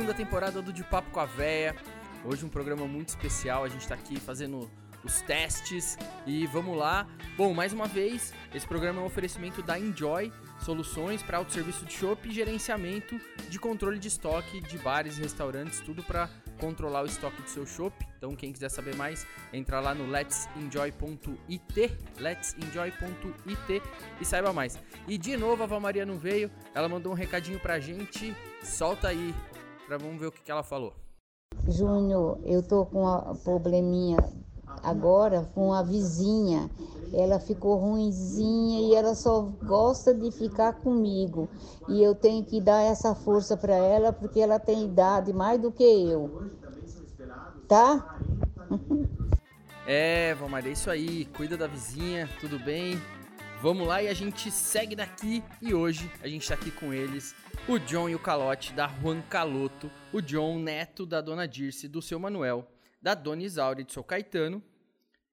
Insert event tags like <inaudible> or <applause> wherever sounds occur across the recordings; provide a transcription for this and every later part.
segunda temporada do De Papo com a Véia. Hoje um programa muito especial, a gente tá aqui fazendo os testes e vamos lá. Bom, mais uma vez, esse programa é um oferecimento da Enjoy, soluções para autosserviço de shopping e gerenciamento de controle de estoque de bares e restaurantes, tudo para controlar o estoque do seu shopping. Então, quem quiser saber mais, entra lá no let'senjoy.it, let'senjoy.it e saiba mais. E de novo a Val Maria não veio, ela mandou um recadinho pra gente. Solta aí, pra vamos ver o que, que ela falou. Júnior, eu tô com um probleminha agora com a vizinha. Ela ficou ruinzinha e ela só gosta de ficar comigo. E eu tenho que dar essa força para ela porque ela tem idade mais do que eu. Tá? <laughs> É, Valmar, é isso aí. Cuida da vizinha, tudo bem? Vamos lá e a gente segue daqui. E hoje a gente tá aqui com eles, o John e o Calote da Juan Caloto. O John, neto da dona Dirce, do seu Manuel, da dona Isaura e do seu Caetano.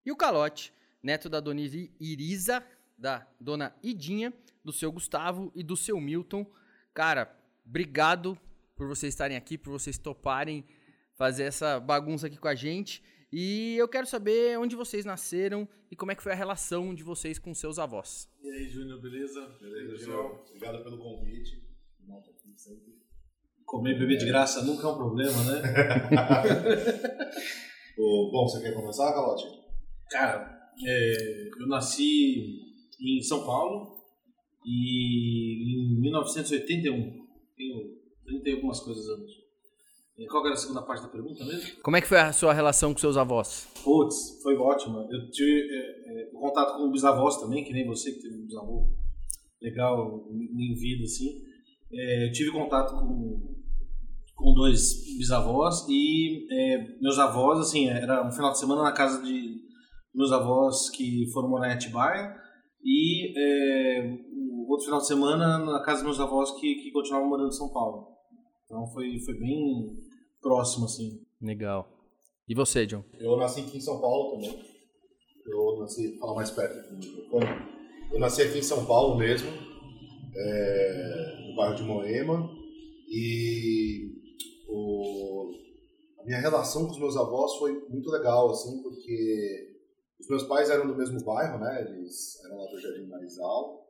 E o Calote, neto da dona Irisa, da dona Idinha, do seu Gustavo e do seu Milton. Cara, obrigado por vocês estarem aqui, por vocês toparem fazer essa bagunça aqui com a gente. E eu quero saber onde vocês nasceram e como é que foi a relação de vocês com seus avós. E aí, Júnior, beleza? Beleza, João. Obrigado pelo convite. Comer e beber de graça nunca é um problema, né? <laughs> Bom, você quer começar, Calote? Cara, é, eu nasci em São Paulo e em 1981. Tenho 30 e algumas coisas anos. Qual que era a segunda parte da pergunta mesmo? Como é que foi a sua relação com seus avós? Putz, foi ótima. Eu tive é, é, contato com bisavós também, que nem você que teve um bisavô legal em vida, assim. É, eu tive contato com, com dois bisavós e é, meus avós, assim, era um final de semana na casa de meus avós que foram morar em Atibaia e é, o outro final de semana na casa dos meus avós que, que continuavam morando em São Paulo. Então foi, foi bem próximo, assim. Legal. E você, John? Eu nasci aqui em São Paulo também. Eu nasci, fala mais perto aqui no microfone. Eu nasci aqui em São Paulo mesmo, é, no bairro de Moema. E o, a minha relação com os meus avós foi muito legal, assim, porque os meus pais eram do mesmo bairro, né? Eles eram lá do Jardim Marizal.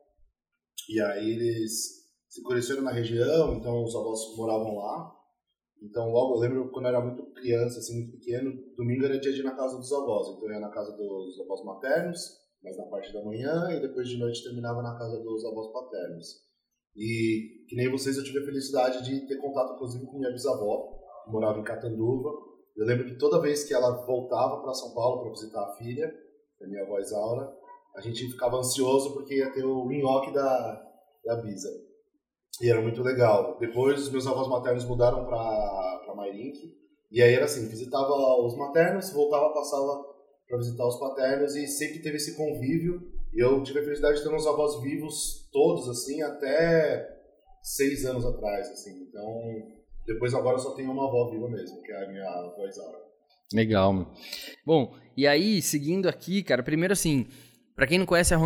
E aí eles se conheceram na região, então os avós moravam lá. Então, logo, eu lembro quando eu era muito criança, assim, muito pequeno, domingo era dia de ir na casa dos avós. Então, eu ia na casa dos avós maternos, mas na parte da manhã, e depois de noite terminava na casa dos avós paternos. E, que nem vocês, eu tive a felicidade de ter contato, inclusive, com minha bisavó, que morava em Catanduva. Eu lembro que toda vez que ela voltava para São Paulo para visitar a filha, a minha avó Isaura, a gente ficava ansioso porque ia ter o nhoque da, da Bisa. E era muito legal. Depois, meus avós maternos mudaram para Mairink. E aí era assim, visitava os maternos, voltava, passava para visitar os paternos e sempre teve esse convívio. E eu tive a felicidade de ter uns avós vivos todos, assim, até seis anos atrás, assim. Então, depois agora só tenho uma avó viva mesmo, que é a minha avó Isaura. Legal. Bom, e aí, seguindo aqui, cara, primeiro assim, pra quem não conhece a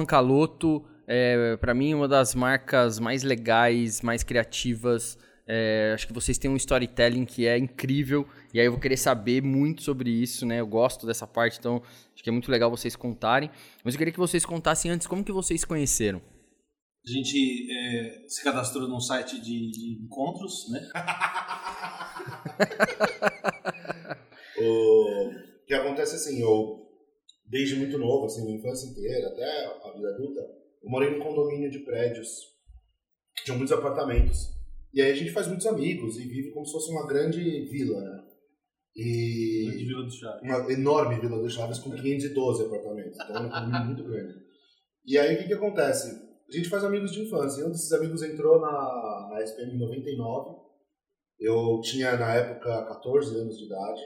é, para mim, uma das marcas mais legais, mais criativas. É, acho que vocês têm um storytelling que é incrível. E aí eu vou querer saber muito sobre isso, né? Eu gosto dessa parte, então acho que é muito legal vocês contarem. Mas eu queria que vocês contassem antes como que vocês conheceram. A gente é, se cadastrou num site de, de encontros, né? <laughs> o que acontece assim, eu, desde muito novo, assim, minha infância inteira, até a vida adulta, eu morei num condomínio de prédios que tinham muitos apartamentos. E aí a gente faz muitos amigos e vive como se fosse uma grande vila, né? E De Vila do Chaves. uma enorme Vila do Chaves com 512 apartamentos. Então é um condomínio muito grande. E aí o que, que acontece? A gente faz amigos de infância. E um desses amigos entrou na, na SPM em 99. Eu tinha na época 14 anos de idade.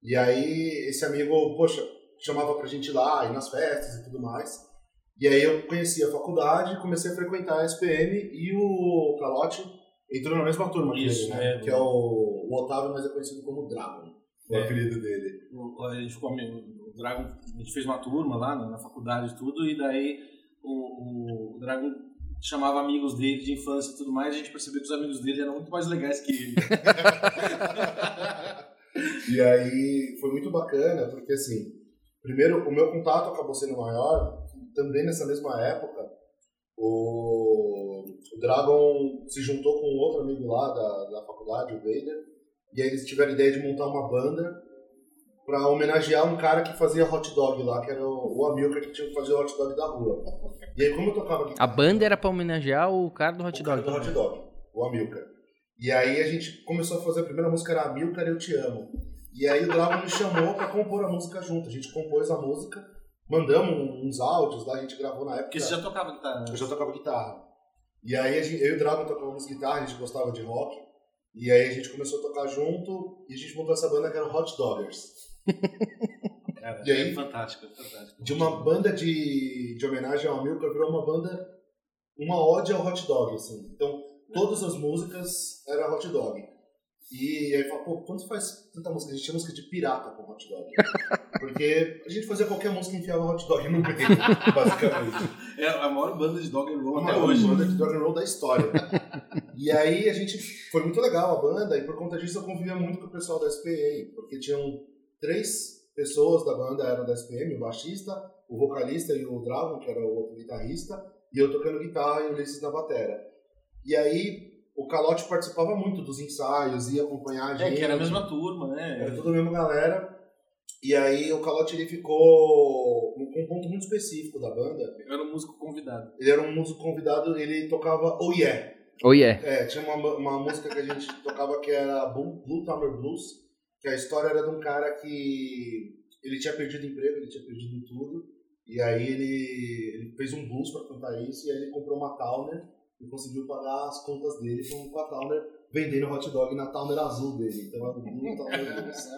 E aí esse amigo, poxa, chamava pra gente ir lá, ir nas festas e tudo mais. E aí eu conheci a faculdade, comecei a frequentar a SPM e o Calote entrou na mesma turma que Isso, ele, né? é. Que é o, o Otávio, mas é conhecido como Dragon. O É. apelido dele. O- A gente ficou amigo, o Dragon, a gente fez uma turma lá na, na faculdade e tudo, e daí o, o Dragon chamava amigos dele de infância e tudo mais, a gente percebeu que os amigos dele eram muito mais legais que ele. <laughs> E aí foi muito bacana, porque assim, primeiro o meu contato acabou sendo maior, também nessa mesma época, o, o Dragon se juntou com um outro amigo lá da, da faculdade, o Vader, e aí eles tiveram a ideia de montar uma banda para homenagear um cara que fazia hot dog lá, que era o, o Amilcar que tinha que fazer o hot dog da rua. E aí como eu tocava A banda era pra homenagear o cara do hot o cara dog. do hot dog, o Amilcar. E aí a gente começou a fazer a primeira música, era Amilcar, Eu Te Amo. E aí o Dragon me chamou pra compor a música junto. A gente compôs a música, mandamos uns áudios lá, a gente gravou na época. Porque você já tocava guitarra. Eu já tocava guitarra. E aí gente, eu e o Dragon tocávamos guitarra, a gente gostava de rock. E aí a gente começou a tocar junto e a gente montou essa banda que era Hot Doggers. <laughs> Cara, E aí? É fantástico, é fantástico. De uma banda de, de homenagem ao Amilcar virou uma banda, uma ode ao hot dog, assim. Então, todas as músicas eram hot dog. E aí fala, pô, quando faz tanta música? A gente tinha música de pirata com hot dog. <laughs> Porque a gente fazia qualquer música e enfiava hot dog no meio, <laughs> basicamente. É a maior banda de dog and roll até hoje. banda de dog and roll da história. e aí a gente, foi muito legal a banda, e por conta disso eu convivia muito com o pessoal da SPM, porque tinham três pessoas da banda eram da SPM, o baixista, o vocalista e o Dragon, que era o outro guitarrista, e eu tocando guitarra e o Ulisses na batera. E aí o Calote participava muito dos ensaios, ia acompanhar a É, gente. que era a mesma turma, Era né? tudo a mesma galera. E aí o Calote ele ficou com um ponto muito específico da banda. Eu era um músico convidado. Ele era um músico convidado, ele tocava Oh Yeah. Oh yeah. É, tinha uma, uma música que a gente tocava que era Blue, Blue Tower Blues, que a história era de um cara que ele tinha perdido emprego, ele tinha perdido tudo, e aí ele, ele fez um blues para cantar isso, e aí ele comprou uma Towner e conseguiu pagar as contas dele com, com a Towner, vendendo hot dog na Towner azul dele. Então era o Blue Tower Blues.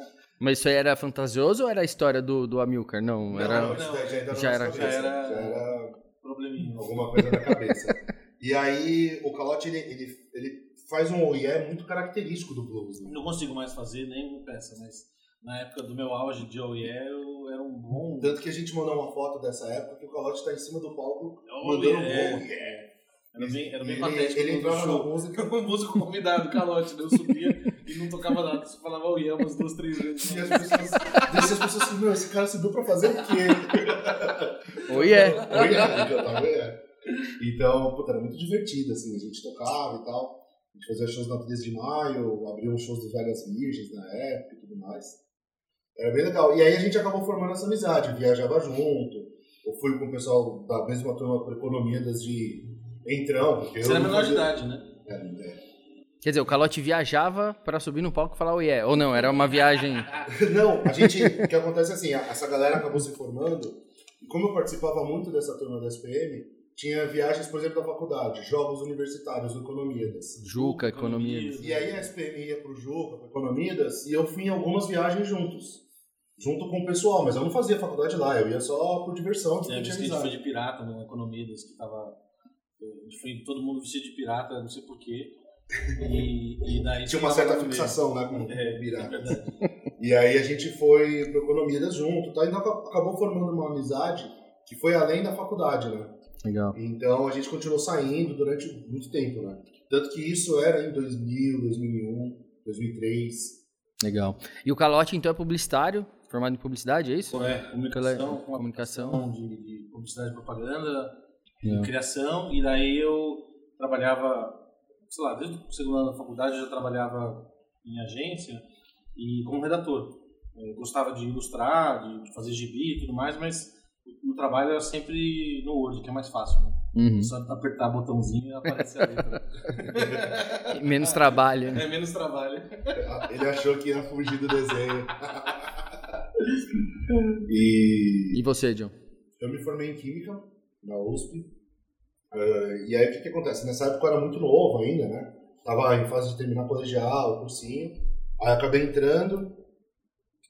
Mas isso aí era fantasioso ou era a história do, do Amilcar? Não, era. Não, isso daí já era, já era- já era- já era Probleminha. alguma coisa na cabeça. <laughs> E aí o Calote ele, ele, ele faz um oiê muito característico do blues. Né? Não consigo mais fazer nem peça, mas na época do meu auge de Oh Yeah, eu era um bom. Tanto que a gente mandou uma foto dessa época que o Calote tá em cima do palco Oh mandando um yeah. bom yeah. Era bem, era bem ele, patético. ele no entrava na show. música <laughs> Um músico convidado, calote, né? Eu subia e não tocava nada, só falava Oh Yeah umas duas, três vezes. e as pessoas, as pessoas assim, meu, esse cara subiu pra fazer o quê? <laughs> Oi, <laughs> já tava, yeah. Então, puta, era muito divertido, assim, a gente tocava e tal. A gente fazia shows na 13 de maio, abria uns shows dos Velhas Virgens na época e tudo mais. Era bem legal. E aí a gente acabou formando essa amizade, viajava junto. Eu fui com o pessoal da mesma turma por economia das de Entrão, porque Você eu era menor de idade, né? É, é. Quer dizer, o Calote viajava pra subir no palco e falar oh yeah. Ou não, era uma viagem. <laughs> Não, a gente. O que acontece é assim, essa galera acabou se formando, e como eu participava muito dessa turma da SPM, tinha viagens, por exemplo, da faculdade, jogos universitários, Economidas. Juca, economia. E aí a SPM ia pro Juca, pro Economidas, e eu fui em algumas viagens juntos. Junto com o pessoal, mas eu não fazia faculdade lá, eu ia só por diversão, porque É, eu a tinha gente foi de pirata no Economidas, que tava. A gente foi todo mundo vestido de pirata, não sei porquê. E, e daí Tinha uma certa fixação, né, com É, pirata. é. E aí a gente foi pro Economidas junto, tá? então aca- acabou formando uma amizade que foi além da faculdade, né? Legal. Então a gente continuou saindo durante muito tempo, né? Tanto que isso era em 2000, 2001, 2003. Legal. E o Calote, então, é publicitário, formado em publicidade, é isso? É, comunicação, com Comunicação. de, de publicidade e propaganda, É. criação, e daí eu trabalhava, sei lá, desde o segundo ano da faculdade eu já trabalhava em agência e como redator. Eu gostava de ilustrar, de, fazer gibi e tudo mais, mas o, trabalho era sempre no Word, que é mais fácil, né? Uhum. Só apertar botãozinho e aparece a letra. <laughs> Menos trabalho. né? é menos trabalho. <laughs> Ele achou que ia fugir do desenho. <laughs> e E você, John? eu me formei em Química, na USP. Eh, e aí o que, que acontece? Nessa época eu era muito novo ainda, né? Tava em fase de terminar colegial, cursinho. Aí acabei entrando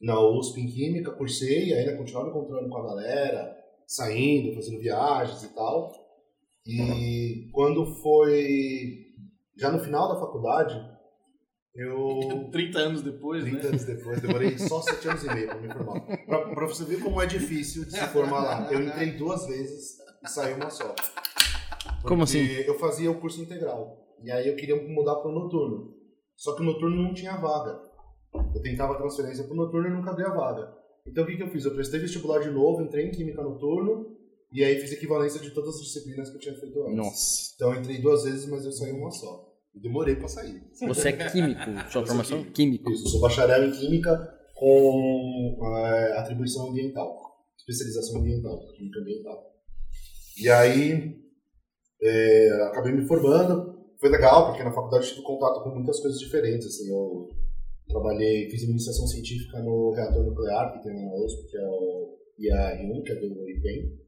na USP em Química, cursei, ainda continuava me encontrando com a galera, saindo, fazendo viagens e tal. E quando foi já no final da faculdade, eu <laughs> 30 anos depois, 30 né? anos depois, demorei <laughs> só 7 anos e meio pra me formar. Pra você ver como é difícil de se formar lá. Eu entrei duas vezes e saí uma só. Como assim? Porque eu fazia o curso integral. E aí eu queria mudar para o noturno. Só que o noturno não tinha vaga. Eu tentava transferência para o noturno e nunca abria vaga. Então o que, que eu fiz? Eu prestei vestibular de novo, entrei em química noturno e aí fiz equivalência de todas as disciplinas que eu tinha feito antes. Nossa. Então eu entrei duas vezes, mas eu saí uma só. E demorei para sair. Você é químico, <laughs> sua Eu formação? químico. Químico. Isso, eu sou bacharel em química com eh, atribuição ambiental, especialização ambiental, química ambiental. E aí eh, acabei me formando, foi legal porque na faculdade eu tive contato com muitas coisas diferentes, assim, eu trabalhei, fiz iniciação científica no reator nuclear que tem na USP, que é o IAR1, que é do IPEM,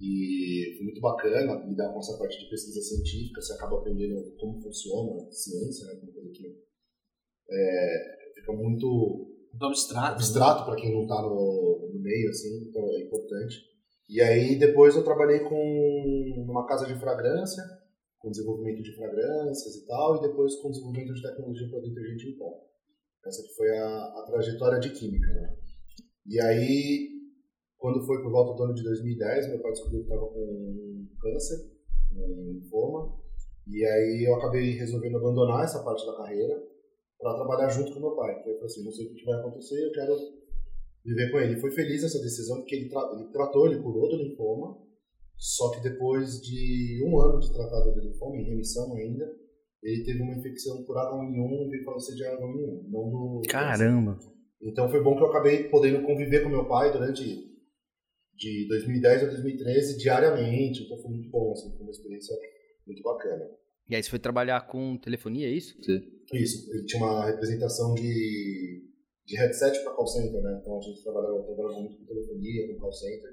e foi muito bacana lidar com essa parte de pesquisa científica, você acaba aprendendo como funciona a ciência, né, como coisa que é, fica muito Do abstrato. abstrato para quem não está no, no meio, assim, então é importante. E aí depois eu trabalhei com uma casa de fragrância, com desenvolvimento de fragrâncias e tal, e depois com desenvolvimento de tecnologia para detergente em pó. Essa que foi a, a trajetória de química, né? E aí, quando foi por volta do ano de 2010, meu pai descobriu que estava com câncer, um linfoma, e aí eu acabei resolvendo abandonar essa parte da carreira para trabalhar junto com meu pai. Porque eu falei assim, não sei o que vai acontecer, eu quero viver com ele. E foi feliz essa decisão, porque ele, tra ele tratou, ele curou do linfoma, só que depois de um ano de tratado do linfoma, em remissão ainda, ele teve uma infecção por H1N1 e veio falecer de H1N1, não do... Caramba. Então foi bom que eu acabei podendo conviver com meu pai durante de 2010 a 2013 diariamente, então foi muito bom, assim, foi uma experiência muito bacana. E aí você foi trabalhar com telefonia, é isso? Isso, ele tinha uma representação de, de headset para call center, né? Então a gente trabalhava, trabalhava muito com telefonia, com call center,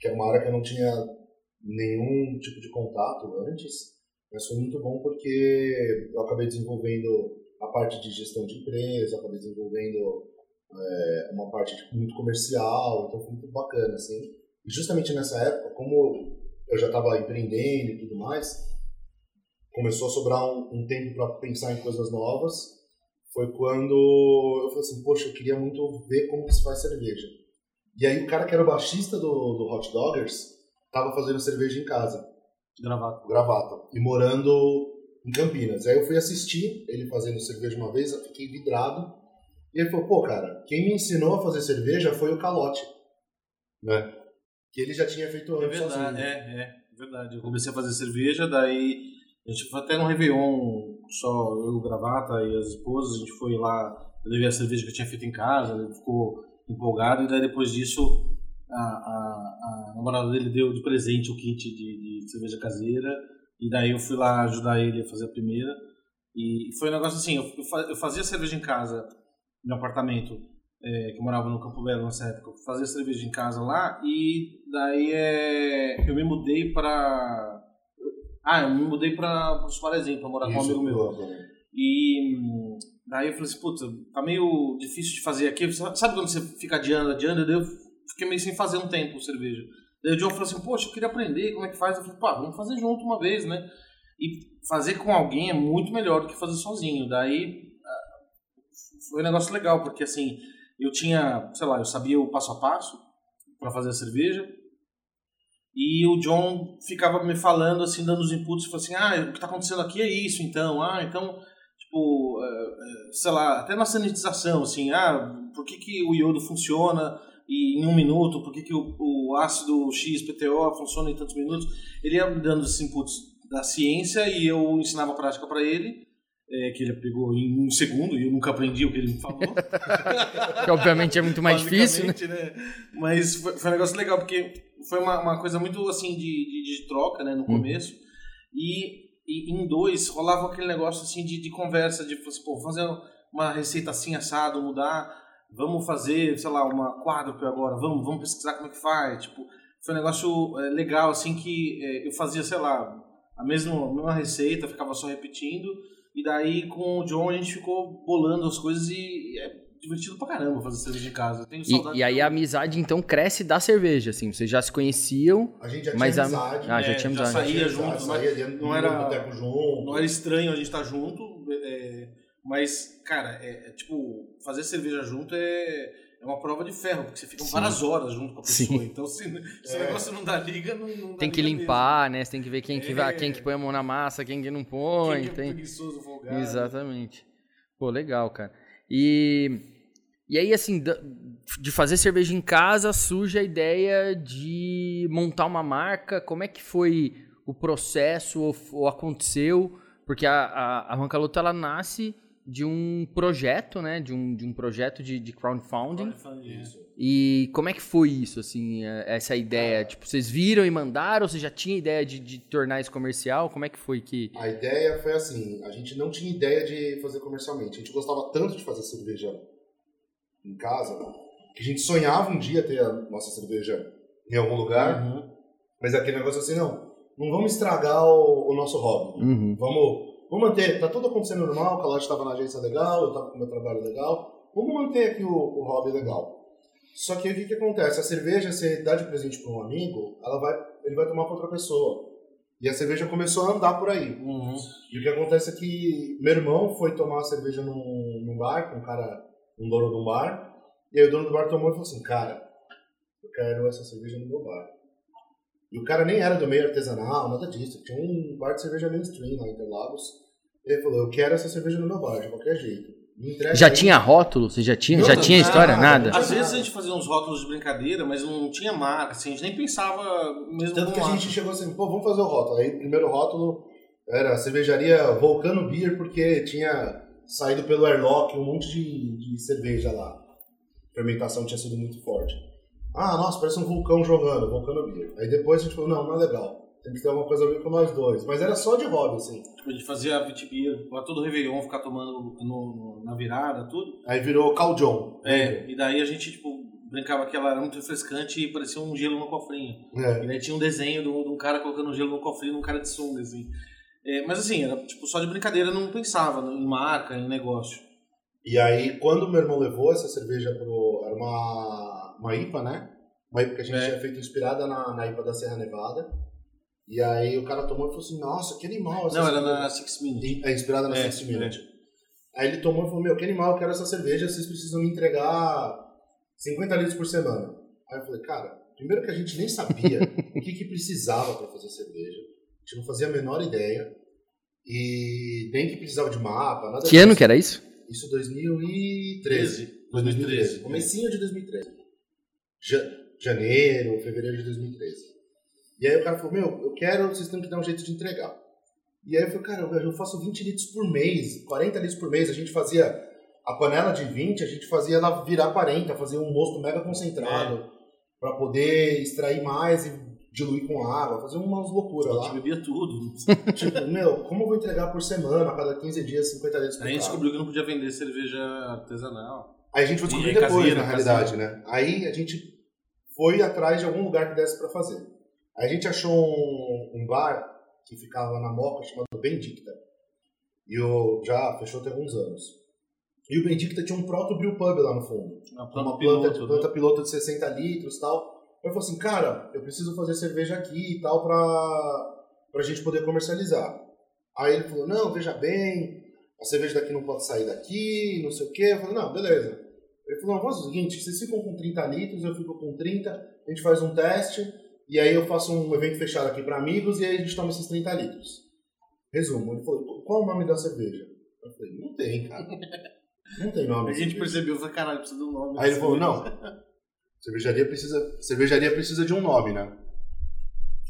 que era uma área que eu não tinha nenhum tipo de contato antes, mas foi muito bom porque eu acabei desenvolvendo a parte de gestão de empresa, acabei desenvolvendo é, uma parte muito comercial, então foi muito bacana, assim. E justamente nessa época, como eu já estava empreendendo e tudo mais, começou a sobrar um, um tempo para pensar em coisas novas. Foi quando eu falei assim, poxa, eu queria muito ver como que se faz cerveja. E aí o cara que era o baixista do, do Hot Doggers estava fazendo cerveja em casa, Gravado. gravata, e morando em Campinas. Aí eu fui assistir ele fazendo cerveja uma vez, eu fiquei vidrado. E ele falou, pô, cara, quem me ensinou a fazer cerveja foi o Calote, né? Que ele já tinha feito É antes verdade, sozinho. é, é verdade. Eu comecei a fazer cerveja, daí a gente foi até no Réveillon, só eu, Gravata e as esposas, a gente foi lá, eu levei a cerveja que eu tinha feito em casa, ele ficou empolgado, e daí depois disso a, a, a namorada dele deu de presente o kit de, de cerveja caseira, e daí eu fui lá ajudar ele a fazer a primeira, e foi um negócio assim, eu, eu fa- eu fazia cerveja em casa, no apartamento, é, que eu morava no Campo Belo nessa época, eu fazia cerveja em casa lá e daí é, eu me mudei para ah, eu me mudei para os Parazinho para morar com um Isso, amigo meu. E hum, daí eu falei assim, putz, tá meio difícil de fazer aqui. Sabe quando você fica adiando, adiando? Daí eu fiquei meio sem fazer um tempo cerveja. Daí o John falou assim, poxa, eu queria aprender como é que faz. Eu falei, pá, vamos fazer junto uma vez, né? E fazer com alguém é muito melhor do que fazer sozinho. Daí ah, foi um negócio legal, porque assim, eu tinha, sei lá, eu sabia o passo a passo para fazer a cerveja. E o John ficava me falando, assim, dando os inputs, falou assim, ah, o que tá acontecendo aqui é isso, então, ah, então, tipo, eh, eh, sei lá, até na sanitização, assim, ah, por que, que o iodo funciona e em um minuto, por que, que o, o ácido XPTO funciona em tantos minutos, ele ia dando esses inputs da ciência e eu ensinava a prática para ele, eh, que ele pegou em um segundo e eu nunca aprendi o que ele me falou. <laughs> Que obviamente é muito mais difícil, né? Né? Mas foi, foi um negócio legal, porque foi uma, uma coisa muito assim de, de, de troca, né, no Uhum. começo. E, e em dois rolava aquele negócio assim de, de conversa, de assim, pô, fazer uma receita assim, assado, mudar, vamos fazer, sei lá, uma quádruple agora, vamos, vamos pesquisar como é que faz. Tipo, foi um negócio é, legal, assim, que é, eu fazia, sei lá, a mesma, a mesma receita, ficava só repetindo. E daí com o John a gente ficou bolando as coisas e é divertido pra caramba fazer cerveja em casa. Eu tenho saudade E, e aí de- a amizade então cresce da cerveja, assim. Vocês já se conheciam, A gente já tinha mas a... amizade. Ah, já É, tinha já amizade. saía Tinha junto, saía dentro não do era-. Não era estranho a gente estar junto, é, mas, cara, é, é, tipo, fazer cerveja junto é, é é uma prova de ferro, porque você fica Sim. várias horas junto com a pessoa. Sim. Então, se, se É. o negócio não dá liga, não, não dá Tem que liga limpar, né? Você tem que ver quem que, vai, É. quem que põe a mão na massa, quem que não mesmo. põe. Quem que é tem... preguiçoso, folgado. Exatamente. Pô, legal, cara. E, e aí, assim, de fazer cerveja em casa surge a ideia de montar uma marca. Como é que foi o processo ou, ou aconteceu? Porque a, a, a Rancaloto, ela nasce de um projeto, né? De um, de um projeto de, de crowdfunding. Crowdfunding, Isso. E como é que foi isso, assim, é- essa ideia? Tipo, vocês viram e mandaram? Ou você já tinha ideia de, de tornar isso comercial? Como é que foi que... A ideia foi assim, a gente não tinha ideia de fazer comercialmente. A gente gostava tanto de fazer cerveja em casa, que a gente sonhava um dia ter a nossa cerveja em algum lugar, Uhum. mas é aquele negócio assim, não, não vamos estragar o, o nosso hobby. Uhum. Vamos, vamos manter, tá tudo acontecendo normal, o Calate estava na agência legal, eu estava com meu trabalho legal, vamos manter aqui o, o hobby legal. Só que aí o que, que acontece? A cerveja, você dá de presente para um amigo, ela vai, ele vai tomar para outra pessoa. E a cerveja começou a andar por aí. Uhum. E o que acontece é que meu irmão foi tomar cerveja num, num bar, com um cara, um dono de um bar, e aí o dono do bar tomou e falou assim, cara, eu quero essa cerveja no meu bar. E o cara nem era do meio artesanal, nada disso, tinha um bar de cerveja mainstream lá em Interlagos. Ele falou, eu quero essa cerveja no meu bar, de qualquer jeito. Já aí. tinha rótulo? Você já tinha, Não, já não, tinha nada, história? Nada? Às vezes a gente fazia uns rótulos de brincadeira, mas não tinha marca, assim, a gente nem pensava mesmo Tanto que a gente chegou assim, pô, vamos fazer o rótulo. Aí o primeiro rótulo era a cervejaria Volcano Beer, porque tinha saído pelo airlock um monte de, de cerveja lá. A fermentação tinha sido muito forte. Ah, nossa, parece um vulcão jogando, Volcano Beer. Aí depois a gente falou, não, não é legal. Tem que ter alguma coisa a ver com nós dois. Mas era só de hobby, assim. Tipo, a gente fazia vitibia pra todo Réveillon ficar tomando no, no- na virada, tudo. Aí virou Cal John. É, e daí a gente, tipo, brincava que ela era muito refrescante e parecia um gelo no cofrinho. É. E daí tinha um desenho de um, de um cara colocando gelo no cofrinho num cara de sunga, assim. É, mas assim, era tipo só de brincadeira, não pensava em marca, em negócio. E aí, quando meu irmão levou essa cerveja pro. Era uma, uma IPA, né? Uma IPA que a gente É. tinha feito inspirada na, na IPA da Serra Nevada. E aí o cara tomou e falou assim: Nossa, que animal essa Não, era cerveja." na Six Minutes. É inspirada na É, Six Minute. Aí ele tomou e falou: Meu, que animal, eu quero essa cerveja, vocês precisam me entregar 50 litros por semana. Aí eu falei: Cara, primeiro que a gente nem sabia o que, que precisava para fazer cerveja. A gente não fazia a menor ideia. E nem que precisava de mapa, nada Que ano disso. que era isso? Isso 2013. 2013. Comecinho de 2013. Ja- janeiro, fevereiro de 2013. E aí o cara falou, meu, eu quero, vocês têm que dar um jeito de entregar. E aí eu falei, cara, eu- faço 20 litros por mês, 40 litros por mês. A gente fazia a panela de 20, a gente fazia ela virar 40, fazia um mosto mega concentrado pra poder extrair mais e diluir com água, fazer umas loucuras A lá. gente bebia tudo. <laughs> tipo, meu, como eu vou entregar por semana, a cada 15 dias, 50 litros por Aí a gente descobriu que não podia vender cerveja artesanal. Aí a gente foi descobrir é depois, caseira, na realidade, né? Aí a gente foi atrás de algum lugar que desse pra fazer. A gente achou um, um bar que ficava na Moca, chamado Bendicta. E o, já fechou tem alguns anos. E o Bendicta tinha um proto brew pub lá no fundo. Uma Uma planta planta, piloto, né? planta piloto de 60 litros e tal. Eu falei assim, cara, eu preciso fazer cerveja aqui e tal pra, pra gente poder comercializar. Aí ele falou, não, veja bem, a cerveja daqui não pode sair daqui, não sei o quê. Eu falei, não, beleza. Ele falou, vamos fazer o seguinte, vocês ficam com 30 litros, eu fico com 30, a gente faz um teste, e aí eu faço um evento fechado aqui para amigos, e aí a gente toma esses 30 litros. Resumo, ele falou, qual o nome da cerveja? Eu falei, não tem, cara. <laughs> Não tem nome. A gente percebeu, falei, caralho, precisa de um nome. Aí ele falou, não, cervejaria precisa, cervejaria precisa de um nome, né?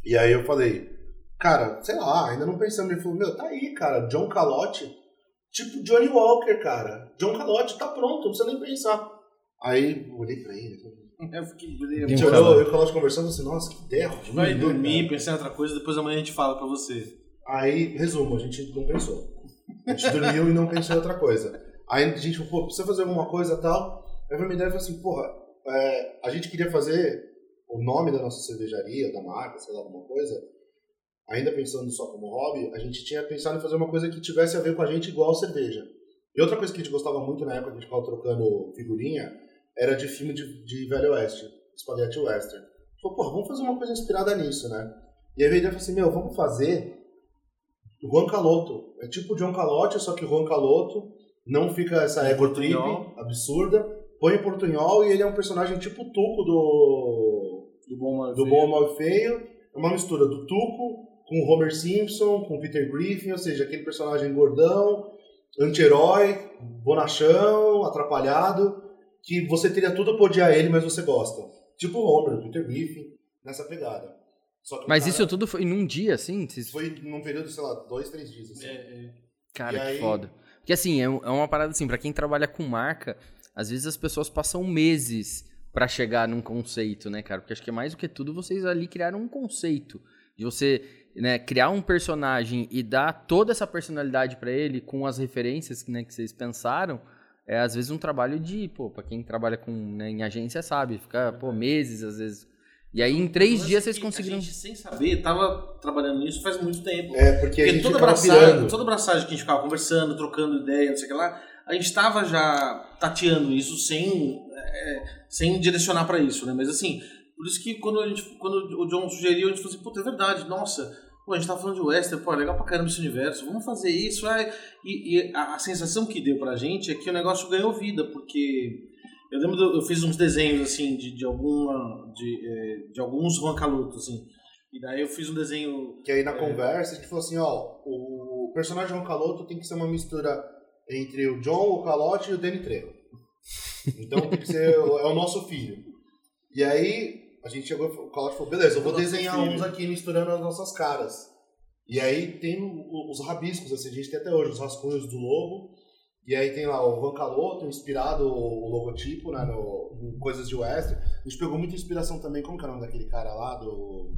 E aí eu falei, cara, sei lá, ainda não pensamos. Ele falou, meu, tá aí, cara, John Calotte, tipo Johnny Walker, cara. John Calotte, tá pronto, não precisa nem pensar. Aí eu olhei pra ele, Eu fiquei a breve. gente John olhou, Calotte. eu e o Calotte conversando assim, nossa, que ideia ruim, Vai né, dormir, cara? pensar em outra coisa, depois amanhã a gente fala pra você. Aí, resumo, a gente não pensou. A gente dormiu e não pensou em outra coisa. Aí a gente falou, pô, precisa fazer alguma coisa e tal. Aí veio uma ideia e falou assim, porra, é, a gente queria fazer o nome da nossa cervejaria, da marca, sei lá, alguma coisa. Ainda pensando só como hobby, a gente tinha pensado em fazer uma coisa que tivesse a ver com a gente igual cerveja. E outra coisa que a gente gostava muito na época a gente ficava trocando figurinha era de filme de, de Velho Oeste, Spaghetti Western. Falou, porra, vamos fazer uma coisa inspirada nisso, né? E aí a ideia falou assim, meu, vamos fazer o Juan Caloto. É tipo o John Calote, só que o Juan Caloto não fica essa ego trip absurda. põe o portunhol e ele é um personagem tipo o Tuco do, Do bom mal do feio. Bom, Mal e Feio. É uma mistura do Tuco com o Homer Simpson, com o Peter Griffin, ou seja, aquele personagem gordão, anti-herói, bonachão, atrapalhado, que você teria tudo pra odiar ele, mas você gosta. Tipo o Homer, o Peter Griffin, nessa pegada. Só que o Mas cara isso tudo foi num dia, assim? Foi num período, sei lá, dois, três dias. Assim. É, é. Cara, E que aí- foda. Porque assim, é, é uma parada assim, pra quem trabalha com marca, às vezes as pessoas passam meses pra chegar num conceito, né, cara? Porque acho que é mais do que tudo vocês ali criaram um conceito. De você né, criar um personagem e dar toda essa personalidade pra ele com as referências né, que vocês pensaram. É às vezes um trabalho de, pô, pra quem trabalha com, né, em agência sabe, fica, pô, meses às vezes. E aí em três dias é vocês conseguiram. A gente, sem saber, tava trabalhando nisso faz muito tempo. É, porque, a Porque gente toda pirando. toda abraçagem que a gente ficava conversando, trocando ideia, não sei o que lá, a gente tava já tateando isso sem, é, sem direcionar pra isso, né? Mas assim, por isso que quando, a gente, quando o John sugeriu, a gente falou assim, puta, é verdade, nossa, pô, a gente tava falando de western, pô, é legal pra caramba esse universo, vamos fazer isso. ai. E, e a, a sensação que deu pra gente é que o negócio ganhou vida, porque eu lembro, do- eu fiz uns desenhos, assim, de, de alguma, de, é, de alguns Juan Caluto, assim, e daí eu fiz um desenho Que aí na conversa a gente falou assim, ó, o personagem João Caloto tem que ser uma mistura entre o John, o Calote e o Danny Trejo. Então tem que ser, é o nosso filho. E aí a gente chegou, o Calote falou, beleza, eu vou desenhar uns aqui misturando as nossas caras. E aí tem os rabiscos, assim, a gente tem até hoje, os rascunhos do lobo. E aí tem lá o Juan Caloto, inspirado o logotipo, né, no, coisas de western. A gente pegou muita inspiração também, como que é o nome daquele cara lá, do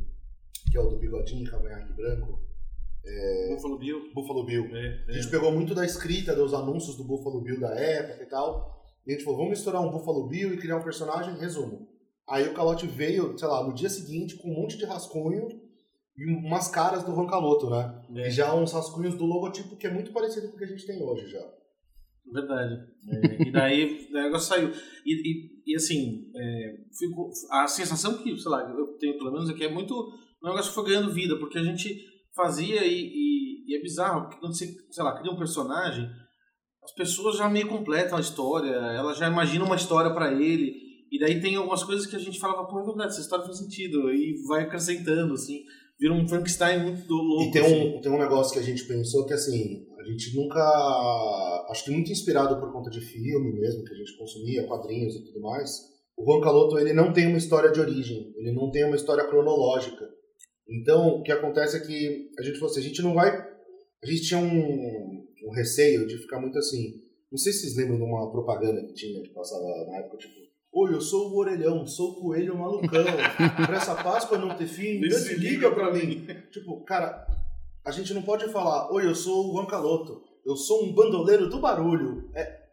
que é o do bigodinho, cavanhaque branco? Buffalo Bill. Buffalo Bill. É, A gente pegou muito da escrita, dos anúncios do Buffalo Bill da época e tal. E a gente falou, vamos misturar um Buffalo Bill e criar um personagem, resumo. Aí o Calote veio, sei lá, no dia seguinte com um monte de rascunho e umas caras do Ron Caloto, né? É. E já uns rascunhos do logotipo que é muito parecido com o que a gente tem hoje já. Verdade. É, e daí o negócio saiu. E, e, e assim, é, fico, a sensação que, sei lá, eu tenho pelo menos é que é muito. O negócio foi ganhando vida, porque a gente fazia e, e, e é bizarro, porque quando você, sei lá, cria um personagem, as pessoas já meio completam a história, elas já imaginam uma história pra ele, e daí tem algumas coisas que a gente falava, pô, é verdade, essa história faz sentido, e vai acrescentando, assim, vira um Frankenstein muito louco. E tem assim. um, tem um negócio que a gente pensou que, assim, a gente nunca. Acho que muito inspirado por conta de filme mesmo, que a gente consumia, quadrinhos e tudo mais. O Juan Caloto, ele não tem uma história de origem, ele não tem uma história cronológica. Então, o que acontece é que a gente falou assim: a gente não vai. A gente tinha um, um receio de ficar muito assim. Não sei se vocês lembram de uma propaganda que tinha, que passava na época, tipo. Oi, eu sou o orelhão, sou o coelho malucão. <laughs> pra essa Páscoa não ter fim, Deus se liga pra mim. Tipo, cara, a gente não pode falar, oi, eu sou o Juan Caloto, eu sou um bandoleiro do barulho. É,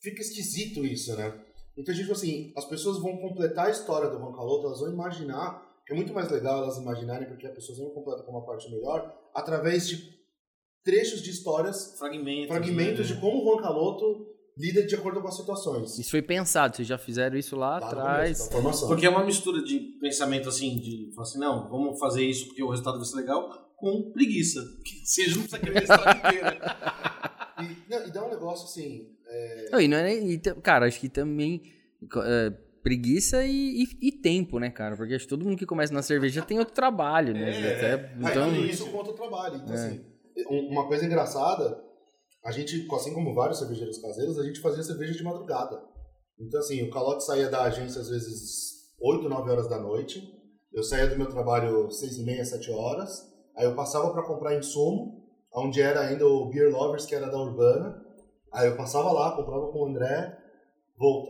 fica esquisito isso, né? Então a gente falou assim, as pessoas vão completar a história do Juan Caloto, elas vão imaginar, que é muito mais legal elas imaginarem, porque a pessoa sempre completa com uma parte melhor, através de trechos de histórias, Fragmentos. fragmentos né? de como o Juan Caloto lida de acordo com as situações. Isso foi pensado, vocês já fizeram isso lá Lá atrás. começo. Porque é uma mistura de pensamento assim, de falar assim, não, vamos fazer isso porque o resultado vai ser legal, com preguiça. Que seja, não precisa querer a história inteira. <laughs> E, não, e dá um negócio assim, Não, e não é nem. e cara, acho que também. é, preguiça e, e- e tempo, né, cara? Porque acho que todo mundo que começa na cerveja tem outro trabalho, né? Até- então, Aí, isso conta o trabalho. Então, assim, um- uma coisa engraçada, a gente, assim como vários cervejeiros caseiros, a gente fazia cerveja de madrugada. Então, assim, o calote saía da agência às vezes 8, 9 horas da noite. Eu saía do meu trabalho 6 e meia, 7 horas. Aí eu passava para comprar insumo, onde era ainda o Beer Lovers, que era da Urbana. Aí eu passava lá, comprava com o André,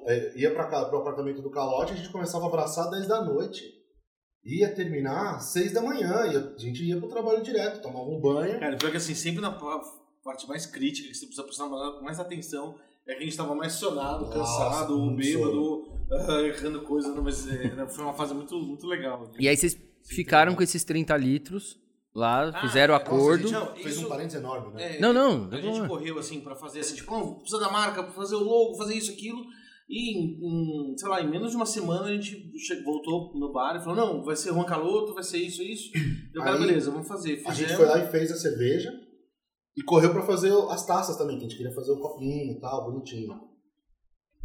eh, ia para o apartamento do calote, a gente começava a abraçar 10 da noite ia terminar às seis da manhã e a gente ia pro trabalho direto, tomava um banho. Cara, pior que assim, sempre na parte mais crítica, que você precisa prestar mais- atenção, é que a gente tava mais sonado, Nossa, cansado, muito bêbado, ah, errando coisa, não, mas é, foi uma fase muito, muito legal. E aí vocês ficaram com esses 30 litros lá, fizeram o é, nossa, acordo. gente, não, Fez isso- um parênteses enorme, né? É, Não, não, A não gente é. correu assim pra fazer assim, tipo, "Oh, precisa da marca, pra fazer o logo, fazer isso, aquilo. E em, em, sei lá, em menos de uma semana a gente voltou no bar e falou: não, vai ser Juan Caloto, vai ser isso, isso. Eu, cara, Aí, beleza, vamos fazer. A gente Fizemos. foi lá e fez a cerveja e correu pra fazer as taças também, que a gente queria fazer o copinho e tal, bonitinho.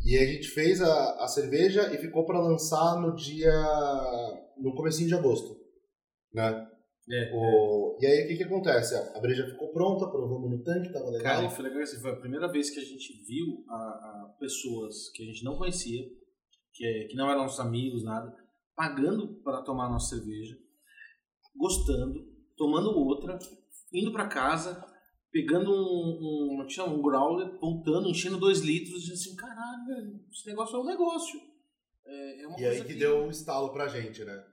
E a gente fez a, a cerveja e ficou para lançar no dia. no comecinho de agosto. Né? É, O, E aí o que, que acontece? A breja ficou pronta, provamos no tanque, tava legal. Cara, e foi legal assim, foi a primeira vez que a gente viu a, a pessoas que a gente não conhecia, que, é- que não eram nossos amigos, nada, pagando para tomar a nossa cerveja, gostando, tomando outra, indo para casa, pegando um, um, como é que chama? um growler, voltando, enchendo dois litros, e assim, caralho, velho, esse negócio é um negócio. É, é uma E aí coisa que deu um estalo pra gente, né?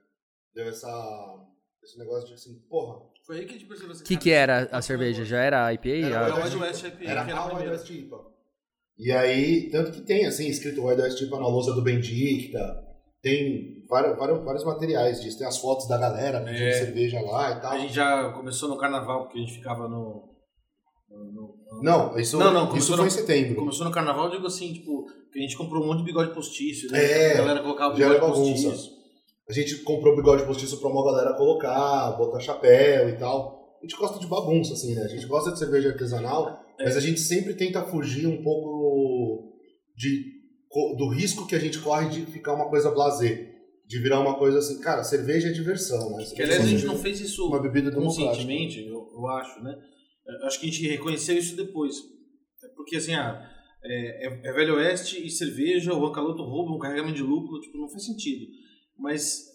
Deu essa, esse negócio de assim, porra, Foi aí que a gente percebeu assim, O que, que era a cerveja? Já era a IPA? Era A- Wild West IPA, era que era a Wild. West IPA. E aí, tanto que tem, assim, escrito Wild West IPA na lousa do Bendicta, tem vários, vários, vários materiais disso, tem as fotos da galera pedindo É. cerveja lá e tal. A gente já começou no carnaval, porque a gente ficava no. Não, isso, Não, não, isso foi no- em setembro. Começou no carnaval, eu digo assim, tipo, que a gente comprou um monte de bigode postiço, né? É, a galera colocava bigode era bagunça. postiço. A gente comprou bigode postiço pra uma galera colocar, botar chapéu e tal. A gente gosta de bagunça, assim, né? A gente gosta de cerveja artesanal, É. mas a gente sempre tenta fugir um pouco de, do risco que a gente corre de ficar uma coisa blasé. De virar uma coisa assim, cara, cerveja é diversão, né? Que aliás a gente não fez isso uma bebida democrática. conscientemente, eu, eu acho, né? Eu acho que a gente reconheceu isso depois. Porque assim, ah, é, é- é Velho Oeste e cerveja, o Ancaloto rouba um carregamento de lúpulo, tipo, não faz sentido. Mas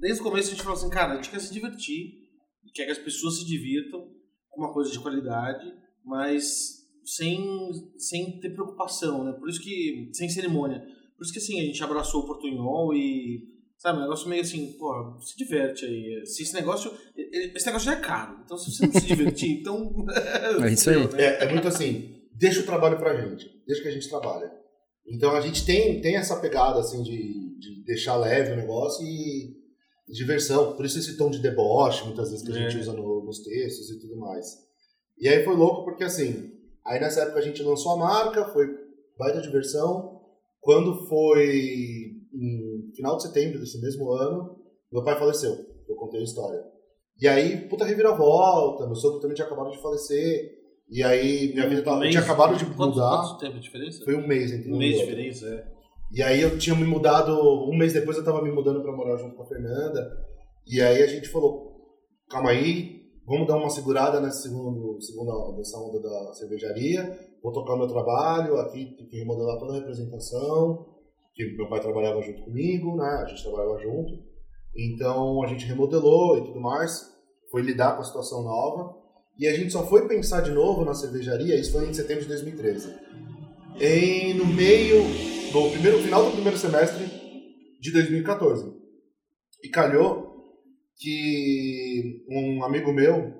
desde o começo a gente falou assim, cara, a gente quer se divertir, quer que as pessoas se divirtam com uma coisa de qualidade, mas sem, sem ter preocupação, né? Por isso que, sem cerimônia. Por isso que assim, a gente abraçou o Portunhol e Sabe, um negócio meio assim, pô, se diverte aí. Se esse negócio. Esse negócio já é caro. Então, se você não se divertir, <laughs> então. É isso aí. Né? É, é muito assim, deixa o trabalho pra gente, deixa que a gente trabalha. Então a gente tem, tem essa pegada assim de, de deixar leve o negócio e diversão. Por isso esse tom de deboche, muitas vezes, que a gente É. usa no- nos textos e tudo mais. E aí foi louco porque assim, aí nessa época a gente lançou a marca, foi baita diversão. Quando foi final de setembro desse mesmo ano, meu pai faleceu. Eu contei a história. E aí, puta reviravolta, meu sogro também tinha acabado de falecer. E aí, minha vida tava, eu tinha acabado de Quanto, mudar. quanto tempo de diferença? Foi um mês entre um um mês de diferença, é. E aí eu tinha me mudado, um mês depois eu tava me mudando pra morar junto com a Fernanda. E aí a gente falou, calma aí, vamos dar uma segurada nessa segunda, segunda nessa onda da cervejaria. Vou tocar o meu trabalho, aqui tem que remodelar toda a representação, que meu pai trabalhava junto comigo, né? A gente trabalhava junto. Então a gente remodelou e tudo mais, foi lidar com a situação nova. E a gente só foi pensar de novo na cervejaria, isso foi em setembro de 2013. Em, no meio, no primeiro, final do primeiro semestre de 2014. E calhou que um amigo meu,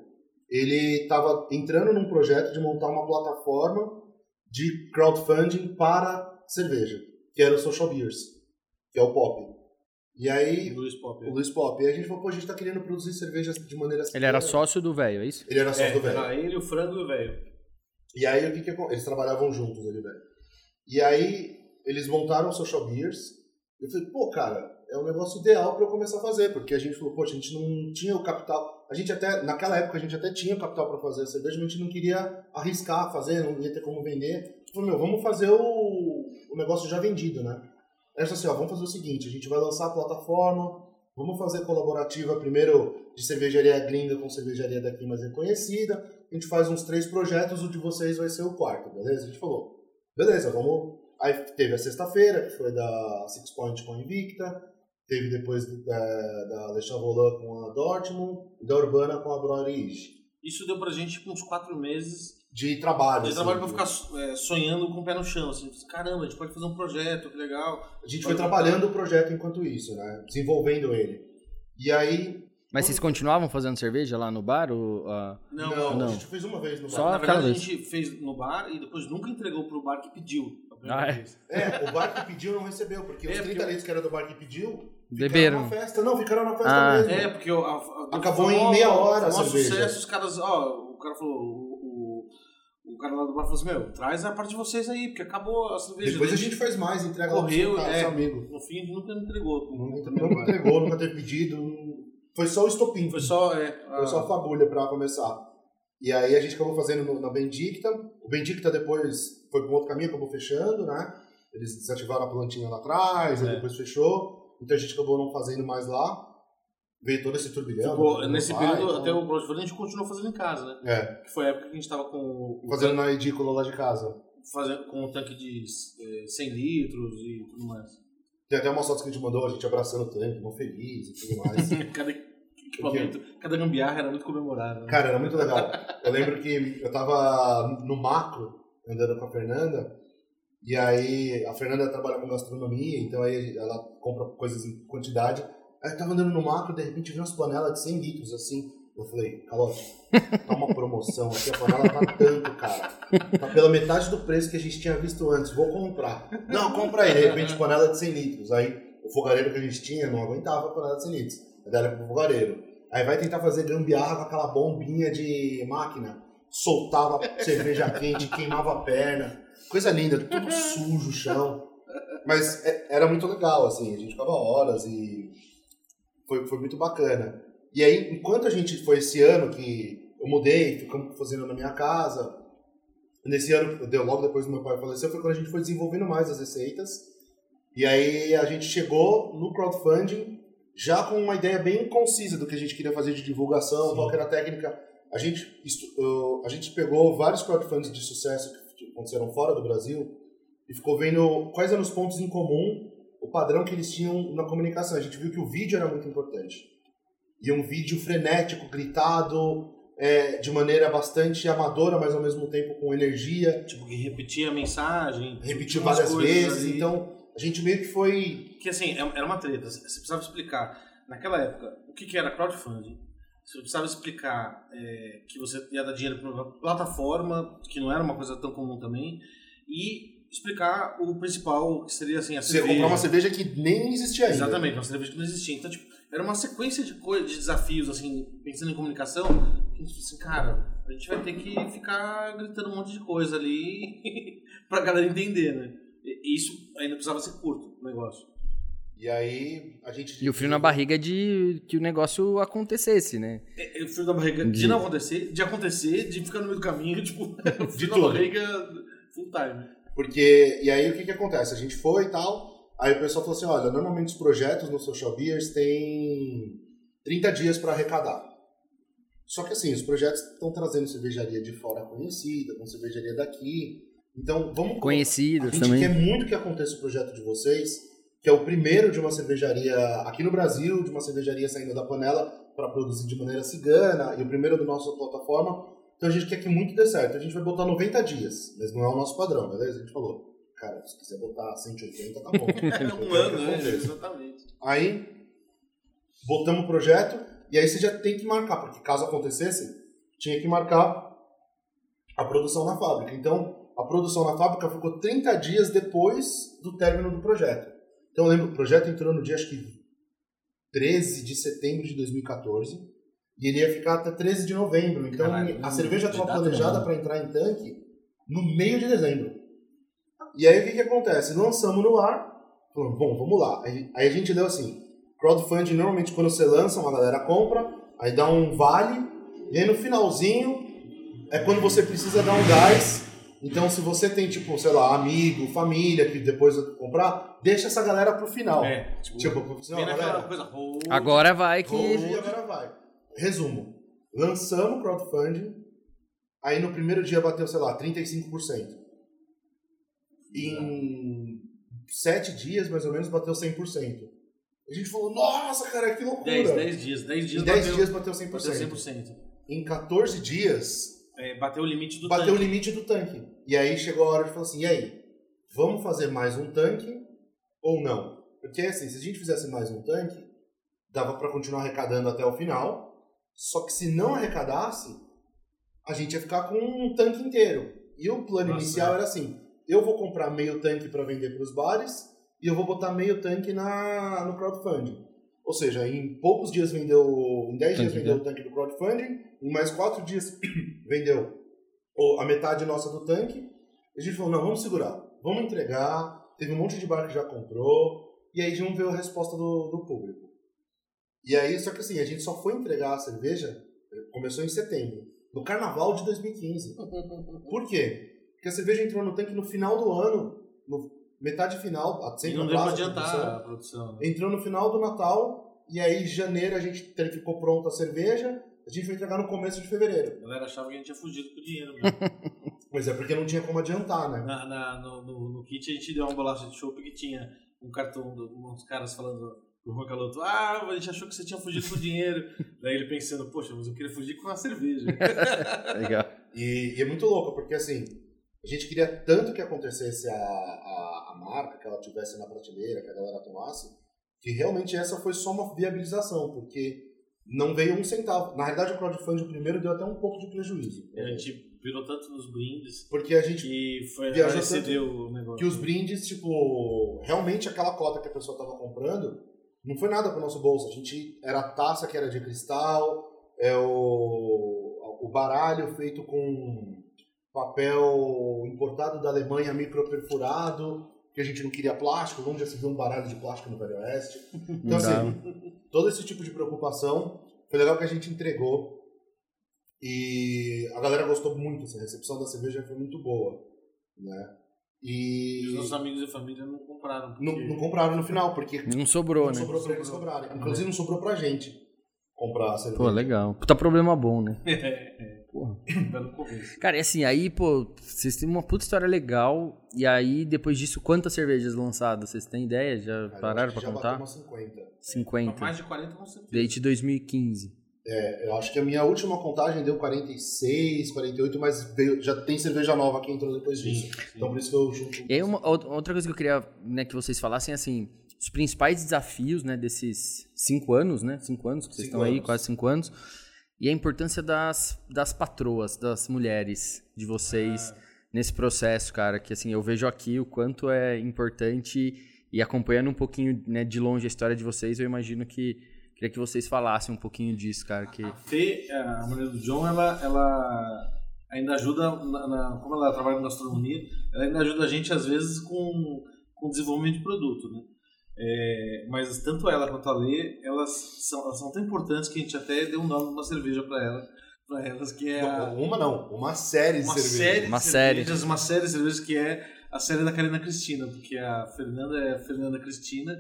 ele estava entrando num projeto de montar uma plataforma de crowdfunding para cerveja, que era o Social Beers, que é o Pop. E aí, Luiz Pop. o Luiz Pop. E aí a gente falou, pô, a gente tá querendo produzir cervejas de maneira Ele era sócio do velho, é isso? Ele era sócio É, do velho. ele, o frango e o velho. E aí o que que eles trabalhavam juntos ali, velho. E aí eles montaram o Social Beers. Eu falei, pô, cara, é um negócio ideal para eu começar a fazer, porque a gente falou, poxa, a gente não tinha o capital. A gente até naquela época a gente até tinha o capital para fazer a cerveja, mas a gente não queria arriscar fazer, não ia ter como vender. A gente falou, meu, vamos fazer o, o negócio já vendido, né? Falei assim, ó, vamos fazer o seguinte, a gente vai lançar a plataforma, vamos fazer colaborativa primeiro de cervejaria gringa com cervejaria daqui mais reconhecida, a gente faz uns três projetos, o de vocês vai ser o quarto, beleza? A gente falou, beleza, vamos. Aí teve a sexta-feira, que foi da Six Point com a Invicta, teve depois da, da Le Chavolat com a Dortmund, e da Urbana com a Broerige. Isso deu pra gente tipo, uns quatro meses De trabalho. de assim, trabalho pra ficar é, sonhando com o pé no chão. Assim, caramba, a gente pode fazer um projeto, que legal. A gente foi trabalhando o projeto enquanto isso, né? Desenvolvendo ele. E aí. Mas vocês continuavam fazendo cerveja lá no bar? Ou, ah, Não, Não, não. a gente fez uma vez no Só bar. Na aquela verdade, a gente fez no bar e depois nunca entregou pro bar que pediu. a primeira Ah, é? vez. É, o bar que pediu não recebeu, porque É, os 30 porque- litros que era do bar que pediu. Beberam. Na festa. Não, ficaram na festa Ah. mesmo. É, porque a, a, Acabou em meia hora a O nosso cerveja. sucesso, os caras, ó, o cara falou, o, cara lá do bar falou assim, meu, traz a parte de vocês aí, porque acabou a cerveja. Depois a gente faz mais, entrega Correu, lá é. amigo. No fim, a gente nunca entregou. Nunca, nunca entregou, nunca teve pedido. Foi só o estopim. Foi só, é... Foi só a fagulha pra começar. E aí a gente acabou fazendo no- na Bendicta. O Bendicta depois foi para um outro caminho, acabou fechando, né? Eles desativaram a plantinha lá atrás, aí É. depois fechou. Então a gente acabou não fazendo mais lá. Veio todo esse turbilhão. Ficou- meu nesse pai, período, então- até o crowdfunding a gente continuou fazendo em casa, né? É, Que foi a época que a gente tava com fazendo na edícula lá de casa. fazendo com um tanque de eh, 100 litros e tudo mais. Tem até umas fotos que a gente mandou, a gente abraçando o tanque, mó feliz e tudo mais. <laughs> cada equipamento, cada gambiarra era muito comemorado. Né? Cara, era muito legal. Eu lembro que eu tava no macro, andando com a Fernanda, e aí a Fernanda trabalha com gastronomia, então aí ela compra coisas em quantidade. Aí eu tava andando no macro, de repente vi umas panelas de 100 litros, assim. Eu falei, Calote, tá uma promoção aqui, a panela tá tanto, cara. Tá pela metade do preço que a gente tinha visto antes, vou comprar. Não, compra aí. De repente, panela de 100 litros. Aí o fogareiro que a gente tinha não aguentava a panela de 100 litros. Aí dela pro fogareiro. Aí vai tentar fazer gambiarra com aquela bombinha de máquina. Soltava cerveja quente, queimava a perna. Coisa linda, tudo sujo o chão. Mas é- era muito legal, assim. A gente ficava horas e foi, foi muito bacana. E aí, enquanto a gente foi esse ano que eu mudei, ficamos fazendo na minha casa. Nesse ano, deu logo depois do meu pai falecer, foi quando a gente foi desenvolvendo mais as receitas. E aí a gente chegou no crowdfunding já com uma ideia bem concisa do que a gente queria fazer de divulgação, qual que era a técnica. A gente, a gente pegou vários crowdfundings de sucesso que aconteceram fora do Brasil e ficou vendo quais eram os pontos em comum, o padrão que eles tinham na comunicação. A gente viu que o vídeo era muito importante. E um vídeo frenético, gritado, é, de maneira bastante amadora, mas ao mesmo tempo com energia, Tipo, que repetia a mensagem. repetir tinha umas várias vezes. ali. Então, a gente meio que foi. Que assim, é- era uma treta. Você precisava explicar, naquela época, o que, que era crowdfunding. Você precisava explicar é, que você ia dar dinheiro para uma plataforma, que não era uma coisa tão comum também, e explicar o principal, que seria assim, a Você cerveja. comprar uma cerveja que nem existia ainda. Exatamente, uma cerveja que não existia. Então, tipo, era uma sequência de coisas, de desafios, assim, pensando em comunicação, que a gente assim, cara, a gente vai ter que ficar gritando um monte de coisa ali <laughs> pra galera entender, né? E isso ainda precisava ser curto, o negócio. E aí, a gente. E o frio na barriga de que o negócio acontecesse, né? É, é O frio da barriga de, De- não acontecer, de acontecer, de ficar no meio do caminho, <laughs> tipo, o frio tudo. barriga full time. Porque, e aí o que que acontece? A gente foi e tal, aí o pessoal falou assim, olha, normalmente os projetos no Social Beers têm 30 dias para arrecadar. Só que assim, os projetos estão trazendo cervejaria de fora conhecida, com cervejaria daqui. Então, vamos... A Conhecidas gente também. quer muito que aconteça o projeto de vocês, que é o primeiro de uma cervejaria aqui no Brasil, de uma cervejaria saindo da panela para produzir de maneira cigana, e o primeiro da nossa plataforma. Então a gente quer que muito dê certo. A gente vai botar 90 dias, mas não é o nosso padrão, beleza? A gente falou, cara, se quiser botar 180, tá bom. <laughs> É um ano, né? Exatamente. Aí, botamos o projeto, e aí você já tem que marcar, porque caso acontecesse, tinha que marcar a produção na fábrica. Então, a produção na fábrica ficou 30 dias depois do término do projeto. Então, eu lembro, o projeto entrou no dia, acho que 13 de setembro de 2014, e ele ia ficar até 13 de novembro. Então, Caralho, a cerveja estava planejada para entrar em tanque no meio de dezembro. E aí, o que, que acontece? Lançamos no ar, falamos, bom, vamos lá. Aí, aí a gente deu assim, crowdfunding, normalmente quando você lança, uma galera compra, aí dá um vale, e aí no finalzinho é quando você precisa dar um gás. Então, se você tem, tipo, sei lá, amigo, família, que depois vai comprar, deixa essa galera pro final. É, tipo, Tipo, vem naquela galera, coisa, hold, Agora vai que. Hold agora vai. Resumo. Lançamos o crowdfunding, aí no primeiro dia bateu, sei lá, 35%. Em sete dias, mais ou menos, bateu 100%. A gente falou, nossa, cara, que loucura. 10, 10 dias, 10 dias em 10 bateu, dias bateu 100%. bateu 100%. Em 14 dias, É, bateu o limite do bateu o tanque. limite do tanque. E aí chegou a hora de falar assim, e aí? Vamos fazer mais um tanque ou não? Porque assim, se a gente fizesse mais um tanque, dava para continuar arrecadando até o final. Só que se não arrecadasse, a gente ia ficar com um tanque inteiro. E o plano Nossa, inicial é. era assim: eu vou comprar meio tanque para vender para os bares e eu vou botar meio tanque na, no crowdfunding. Ou seja, em poucos dias vendeu, em 10 dias vendeu o tanque do crowdfunding, em mais 4 dias <clears throat> vendeu a metade nossa do tanque. A gente falou: não, vamos segurar, vamos entregar. Teve um monte de bar que já comprou, e aí vamos ver a resposta do, do público. E aí, só que assim, a gente só foi entregar a cerveja, eh, começou em setembro, no carnaval de 2015. <laughs> Por quê? Porque a cerveja entrou no tanque no final do ano, no metade final, E sempre não deu pra adiantar produção, a produção. né? Entrou no final do Natal, e aí em janeiro a gente ficou pronta a cerveja, a gente foi entregar no começo de fevereiro. A galera achava que a gente tinha fugido com o dinheiro <laughs> mesmo. Mas é porque não tinha como adiantar, né? na, na- no, no, no kit a gente deu uma bolacha de chopp que tinha um cartão de uns caras falando pro Juan Caloto, ah, a gente achou que você tinha fugido com o dinheiro. <laughs> Daí ele pensando, poxa, mas eu queria fugir com a cerveja. <laughs> Legal. E, e é muito louco, porque assim, a gente queria tanto que acontecesse a, a, a marca, que ela tivesse na prateleira, que a galera tomasse, que realmente essa foi só uma viabilização, porque não veio um centavo. Na realidade, o crowdfunding primeiro deu até um pouco de prejuízo. a gente pirou tanto nos brindes Porque a gente que foi Viajou excedeu o negócio. que os brindes, tipo, realmente aquela cota que a pessoa tava comprando, não foi nada pro nosso bolso. A gente era a taça que era de cristal, é o, o baralho feito com papel importado da Alemanha microperfurado, que a gente não queria plástico, onde já se viu um baralho de plástico no Velho Oeste. Então, assim, todo esse tipo de preocupação foi legal que a gente entregou. E a galera gostou muito, assim, a recepção da cerveja foi muito boa, né? E os nossos amigos e família não compraram. não, porque- não compraram no final, porque Não sobrou, não né? sobrou pra eles cobrarem. Inclusive não sobrou pra gente comprar a cerveja. Pô, legal. Puta problema bom, né? <laughs> É, Porra. tá no começo. Cara, e assim, aí, pô, vocês têm uma puta história legal. E aí, depois disso, quantas cervejas lançadas? Vocês têm ideia? Já pararam pra já contar? bateu umas 50. 50. Mais de 40 com certeza. Desde 2015. É, eu acho que a minha última contagem deu 46, 48, mas veio- já tem cerveja nova que entrou depois disso. Então por isso que eu junto. E aí, uma, outra coisa que eu queria né, que vocês falassem, assim, os principais desafios, né, desses cinco anos, né? Cinco anos que vocês Cinco estão aí, anos. quase cinco anos. E a importância das, das patroas, das mulheres de vocês nesse processo, cara. Que, assim, eu vejo aqui o quanto é importante e acompanhando um pouquinho né, de longe a história de vocês, eu imagino que... Queria que vocês falassem um pouquinho disso, cara. Que... A Fê, a mulher do John, ela, ela ainda ajuda, na, na- como ela trabalha com gastronomia, ela ainda ajuda a gente, às vezes, com, com o desenvolvimento de produto, né? É, mas tanto ela quanto a Lê, elas são, elas são tão importantes que a gente até deu um nome de uma cerveja para ela, para elas, que é a, Uma não, uma série de uma cervejas. série de Uma série. cervejas, uma série de cervejas que é a série da Karina Cristina, porque a Fernanda é a Fernanda Cristina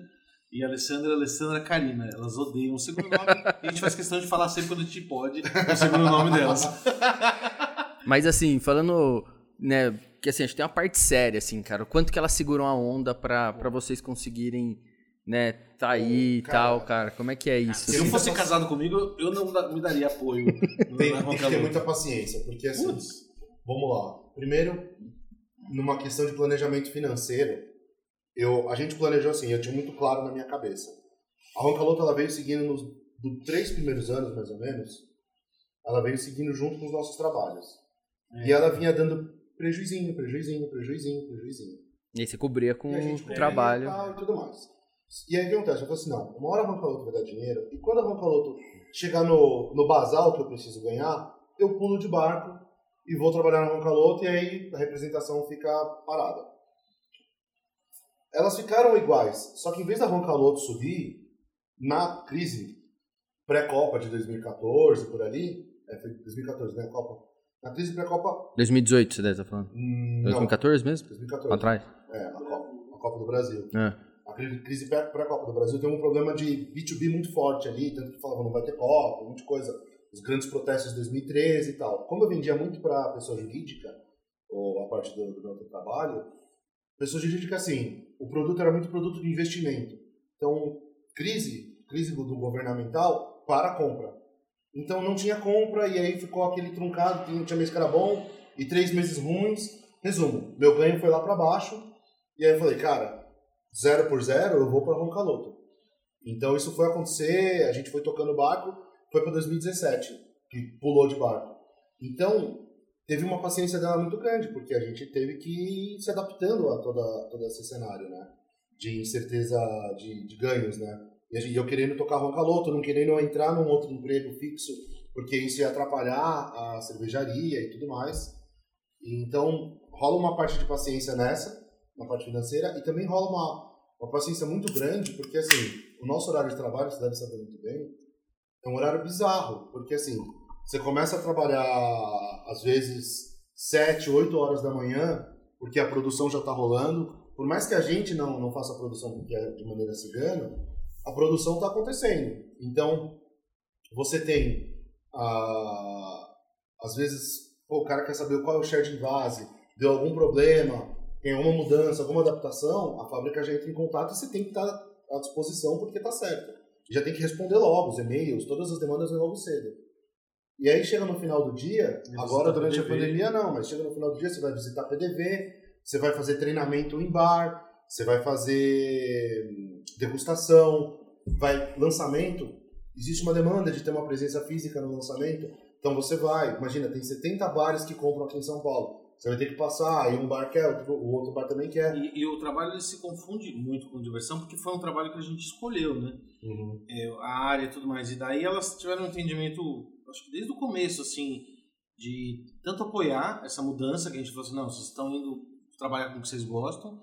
e a Alessandra é a Alessandra Karina. Elas odeiam o segundo nome e a gente faz questão de falar sempre quando a gente pode o segundo nome delas. <laughs> Mas assim, falando, né, que assim, a gente tem uma parte séria, assim, cara. O quanto que elas seguram a onda pra, pra vocês conseguirem, né, tá aí e tal, cara. Como é que é isso? Se não Sim. fosse casado comigo, eu não da- me daria apoio. Tem, na tem que ter muita paciência, porque assim, Putz. vamos lá. Primeiro, numa questão de planejamento financeiro, eu, a gente planejou assim, eu tinha muito claro na minha cabeça. A Roncalota, ela veio seguindo nos dos três primeiros anos, mais ou menos, ela veio seguindo junto com os nossos trabalhos. É. E ela vinha dando prejuizinho, prejuizinho, prejuizinho, prejuizinho. E aí você cobria com o trabalho. E, e tudo mais. E aí o que acontece? Eu falei assim, não, uma hora a Roncaloto vai dar dinheiro, e quando a Roncaloto chegar no, no basal que eu preciso ganhar, eu pulo de barco e vou trabalhar na Roncaloto, e aí a representação fica parada. Elas ficaram iguais, só que em vez da Roncaloto subir, na crise pré-Copa de 2014, por ali, é, foi 2014, né, Copa? Na crise pré-Copa, 2018, você deve estar falando. hum, não, 2014 mesmo? 2014. Pra trás? É, a Copa, a Copa do Brasil. É. A cri- crise pré- pré-Copa do Brasil tem um problema de B2B muito forte ali, tanto que falavam não vai ter Copa, um monte de coisa. Os grandes protestos de 2013 e tal. Como eu vendia muito para pessoa jurídica, ou a parte do, do meu trabalho, pessoa jurídica, assim, o produto era muito produto de investimento. Então, crise, crise do, governamental para a compra. Então não tinha compra e aí ficou aquele truncado, tinha mês que era bom e três meses ruins. Resumo, meu ganho foi lá para baixo e aí eu falei, cara, zero por zero, eu vou para Roncaloto. Então isso foi acontecer, a gente foi tocando o barco, foi para 2017, que pulou de barco. Então, teve uma paciência dela muito grande, porque a gente teve que ir se adaptando a toda, todo esse cenário, né? De incerteza de, de ganhos, né? E eu querendo tocar Roncaloto, não querendo entrar num outro emprego fixo, porque isso ia atrapalhar a cervejaria e tudo mais. Então, rola uma parte de paciência nessa, na parte financeira, e também rola uma, uma paciência muito grande, porque assim, o nosso horário de trabalho, você deve saber muito bem, é um horário bizarro, porque assim, você começa a trabalhar às vezes 7, 8 horas da manhã, porque a produção já está rolando, por mais que a gente não, não faça a produção de maneira cigana, a produção está acontecendo. Então, você tem, ah, às vezes, pô, o cara quer saber qual é o share de base, deu algum problema, tem alguma mudança, alguma adaptação, a fábrica já entra em contato e você tem que estar tá à disposição porque está certo. Já tem que responder logo os e-mails, todas as demandas logo cedo. E aí chega no final do dia, agora durante PDV. a pandemia não, mas chega no final do dia você vai visitar PDV, você vai fazer treinamento em bar, você vai fazer hum, degustação, vai lançamento. Existe uma demanda de ter uma presença física no lançamento, então você vai. Imagina, tem 70 bares que compram aqui em São Paulo. Você vai ter que passar, e um bar quer, o outro bar também quer. E, e o trabalho ele se confunde muito com diversão, porque foi um trabalho que a gente escolheu, né? Uhum. É, a área e tudo mais. E daí elas tiveram um entendimento, acho que desde o começo, assim, de tanto apoiar essa mudança, que a gente falou assim, não, vocês estão indo trabalhar com o que vocês gostam,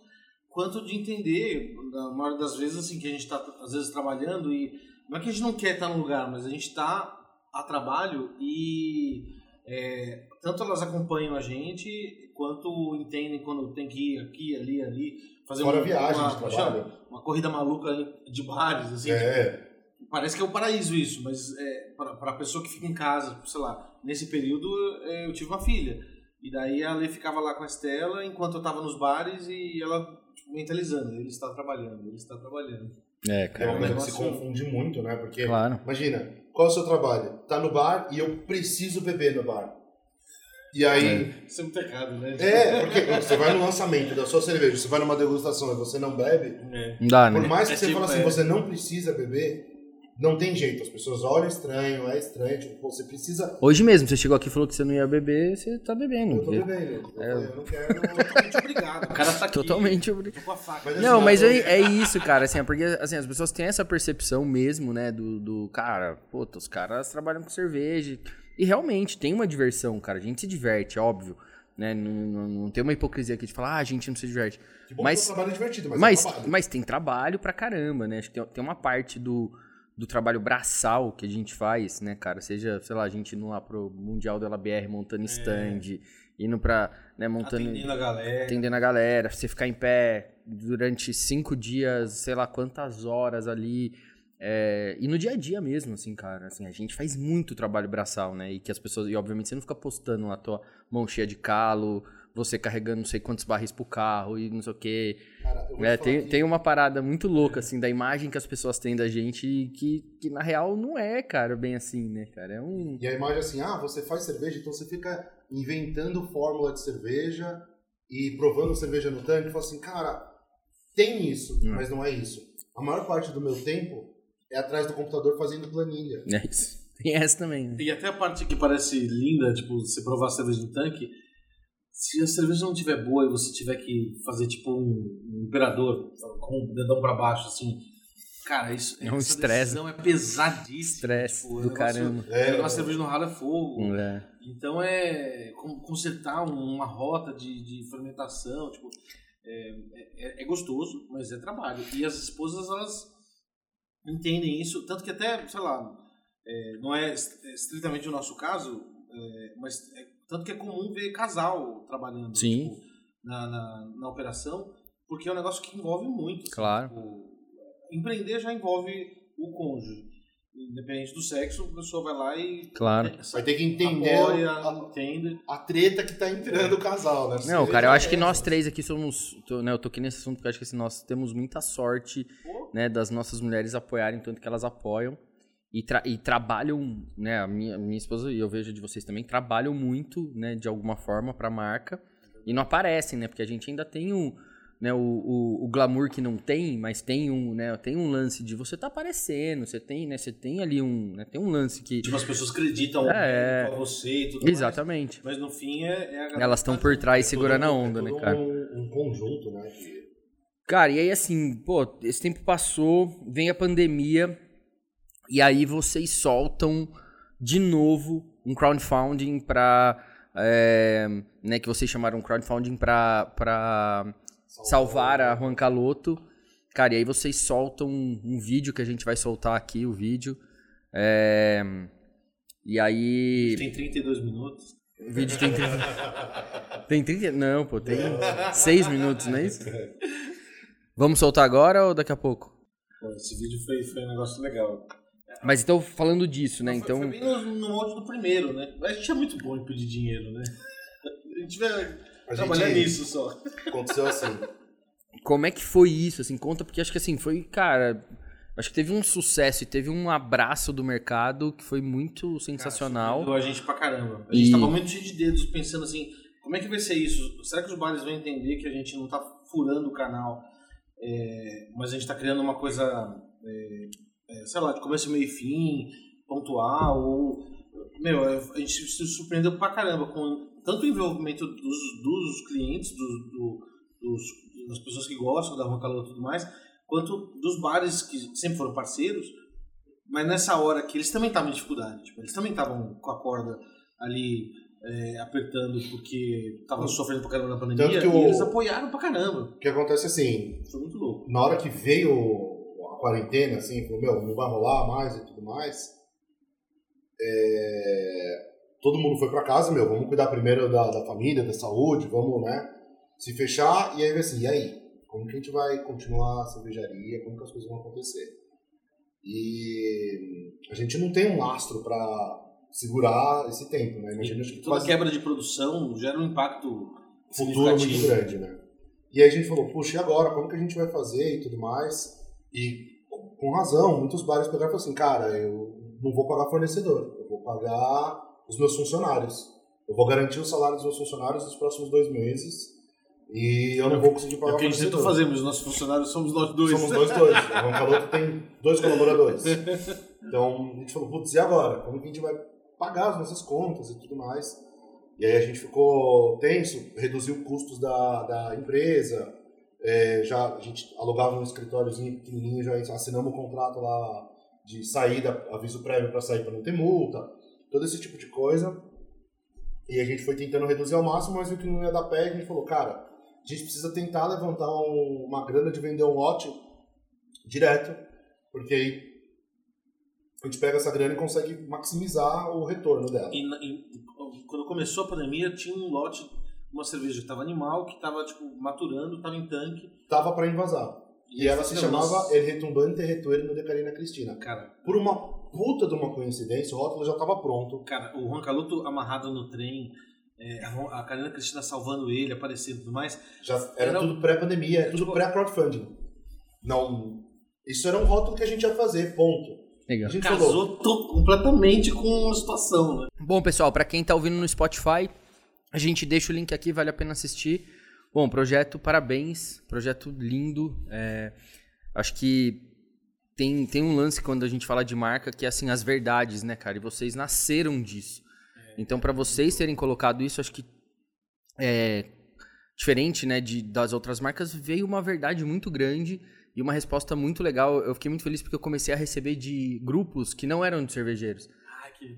quanto de entender, na maioria das vezes, assim, que a gente está, às vezes, trabalhando e não é que a gente não quer estar no lugar, mas a gente está a trabalho e é, tanto elas acompanham a gente, quanto entendem quando tem que ir aqui, ali, ali, fazer Fora uma, viagem uma, de trabalho. uma corrida maluca de bares, assim. É. Parece que é um paraíso isso, mas é, para a pessoa que fica em casa, sei lá, nesse período é, eu tive uma filha. E daí a Lê ficava lá com a Estela enquanto eu estava nos bares e ela tipo, mentalizando, ele está trabalhando, ele está trabalhando. É, cara. É uma coisa que se confunde muito, né? Porque, claro. imagina, qual é o seu trabalho? Tá no bar e eu preciso beber no bar. E aí. É. Isso é muito errado, né? É, porque você vai no lançamento da sua cerveja, você vai numa degustação e você não bebe. É. Não dá, né? Por mais que é você tipo, fale assim, é. você não precisa beber, não tem jeito. As pessoas olham estranho, é estranho. Tipo, você precisa. Hoje mesmo, você chegou aqui e falou que você não ia beber, você tá bebendo. Eu tô bebendo. Eu, é. eu não quero. Totalmente obrigado. <laughs> O cara tá aqui. Totalmente obrigado. Mas, assim, não, mas é, é, isso, cara. Assim, é porque assim, as pessoas têm essa percepção mesmo, né? Do, do cara, puta, os caras trabalham com cerveja. E realmente tem uma diversão, cara. A gente se diverte, óbvio. Né? Não, não, não tem uma hipocrisia aqui de falar, ah, a gente não se diverte. Que bom mas, que trabalho é divertido, mas, mas, é mas tem trabalho pra caramba, né? Acho que tem, tem uma parte do, do trabalho braçal que a gente faz, né, cara? Seja, sei lá, a gente indo lá pro Mundial da LBR montando é. stand, indo pra, né, montando... Atendendo a galera. Atendendo a galera, você ficar em pé durante cinco dias, sei lá quantas horas ali é, e no dia a dia mesmo, assim, cara, assim, a gente faz muito trabalho braçal, né? E que as pessoas, e obviamente você não fica postando a tua mão cheia de calo, você carregando não sei quantos barris pro carro e não sei o quê. Cara, é, tem, tem uma parada muito louca, assim, da imagem que as pessoas têm da gente que, que na real não é, cara, bem assim, né, cara? É um... E a imagem assim, ah, você faz cerveja, então você fica inventando fórmula de cerveja e provando cerveja no tanque, e fala assim, cara, tem isso, hum. mas não é isso. A maior parte do meu tempo é atrás do computador fazendo planilha. É isso. Tem essa também. Né? E até a parte que parece linda, tipo, você provar a cerveja no tanque, se a cerveja não estiver boa e você tiver que fazer tipo um, um imperador com o dedão pra baixo, assim, cara, isso é um estresse. é pesadíssimo. Estresse tipo, do caramba. É, uma cerveja no ralo é fogo. É. Então é consertar uma rota de, de fermentação, tipo, é, é, é gostoso, mas é trabalho. E as esposas, elas entendem isso, tanto que até, sei lá, é, não é estritamente o nosso caso, é, mas é, tanto que é comum ver casal trabalhando tipo, na, na, na, operação, porque é um negócio que envolve muito. Assim, claro. Tipo, empreender já envolve o cônjuge. Independente do sexo, a pessoa vai lá e. Claro. vai ter que entender apoia, a, entende. a treta que tá entrando o casal, né? Não, cara, eu acho que nós três aqui somos. Tô, né, eu tô aqui nesse assunto porque eu acho que assim, nós temos muita sorte né, das nossas mulheres apoiarem tanto que elas apoiam. E, tra e trabalham, né, a minha, minha esposa e eu vejo de vocês também, trabalham muito, né, de alguma forma para a marca. E não aparecem, né, porque a gente ainda tem um né, o, o, o, glamour que não tem, mas tem um, né, tem um lance de você tá aparecendo, você tem, né, você tem ali um, né, tem um lance que tipo as pessoas acreditam é, pra você e tudo Exatamente. Mais, mas no fim é, é Elas estão por trás é segurando a onda, é né, cara? Um, um conjunto, né? Cara, e aí assim, pô, esse tempo passou, vem a pandemia e aí vocês soltam de novo um crowdfunding para é, né, que vocês chamaram crowdfunding para para salvar a Juan Caloto. Cara, e aí vocês soltam um, um, vídeo que a gente vai soltar aqui, o vídeo. É, e aí. Tem 32 minutos. O vídeo tem 30. <laughs> Tem 30? Não, pô, tem 6 minutos, não é isso? <laughs> Vamos soltar agora ou daqui a pouco? Pô, esse vídeo foi, foi um negócio legal. Mas então, falando disso, né? Foi- Então. Foi bem no, no molde do primeiro, né? A gente é muito bom em pedir dinheiro, né? A gente vai A trabalhar gente- nisso só. Aconteceu assim. Como é que foi isso? Assim, conta, porque acho que assim, foi, cara. Acho que teve um sucesso e teve um abraço do mercado que foi muito sensacional. Ajudou a gente pra caramba. A gente E- tava muito cheio de dedos pensando assim, como é que vai ser isso? Será que os bares vão entender que a gente não tá furando o canal, é, mas a gente tá criando uma coisa, é, é, sei lá, de começo, meio e fim, pontual, ou... Meu, a gente se surpreendeu pra caramba com tanto o envolvimento dos, dos clientes, dos, do- dos, das pessoas que gostam da Rua Calor e tudo mais, quanto dos bares que sempre foram parceiros, mas nessa hora que eles também estavam em dificuldade, tipo, eles também estavam com a corda ali é, apertando porque estavam sofrendo pra caramba na pandemia que e o- eles apoiaram pra caramba. O que acontece assim, Foi muito louco. na hora que veio quarentena, assim, falou, meu, não vai rolar mais e tudo mais, é, todo mundo foi pra casa, meu, vamos cuidar primeiro da, da família, da saúde, vamos, né, se fechar, e aí assim, e aí? Como que a gente vai continuar a cervejaria, como que as coisas vão acontecer? E a gente não tem um lastro pra segurar esse tempo, né, imagina acho que Toda quase- quebra de produção gera um impacto futuro muito grande, né? E aí a gente falou, puxa, e agora? Como que a gente vai fazer e tudo mais? E com razão, muitos bares pegaram e falaram assim, cara, eu não vou pagar fornecedor, eu vou pagar os meus funcionários. Eu vou garantir o salário dos meus funcionários nos próximos dois meses e eu não vou conseguir É pagar o que a gente tentou fornecedor. fazer, mas os nossos funcionários somos nós dois. Somos nós dois. O Roncaloto tem dois colaboradores. Então a gente falou, putz, e agora? Como que a gente vai pagar as nossas contas e tudo mais? E aí a gente ficou tenso, reduziu custos da, da empresa, é, já a gente alugava um escritóriozinho pequenininho, já assinamos um contrato lá de saída, aviso prévio para sair para não ter multa, todo esse tipo de coisa. E a gente foi tentando reduzir ao máximo, mas viu que não ia dar pé, a gente falou, cara, a gente precisa tentar levantar um- uma grana de vender um lote direto, porque aí a gente pega essa grana e consegue maximizar o retorno dela. E, e quando começou a pandemia, tinha um lote, uma cerveja que tava animal, que tava tipo, maturando, tava em tanque. Tava para invasar. E ela se chamava nossa. El Retumbante Retuerno de Carina Cristina. Cara, Por uma puta de uma coincidência, o rótulo já estava pronto. cara, o Juan Caluto amarrado no trem, é, a Ro- a Karina Cristina salvando ele, aparecendo e tudo mais. Já era Era- tudo pré-pandemia, era tudo Tipo- pré-crowdfunding. Não, isso era um rótulo que a gente ia fazer, ponto. Legal. A gente falou, Casou to- completamente com a situação, né? Bom, pessoal, pra quem tá ouvindo no Spotify, a gente deixa o link aqui, vale a pena assistir. Bom, projeto, parabéns. Projeto lindo. é, acho que tem, tem um lance quando a gente fala de marca que é assim, as verdades, né, cara? E vocês nasceram disso. Então, pra vocês terem colocado isso, acho que é diferente, né, de, das outras marcas, veio uma verdade muito grande e uma resposta muito legal. Eu fiquei muito feliz porque eu comecei a receber de grupos que não eram de cervejeiros.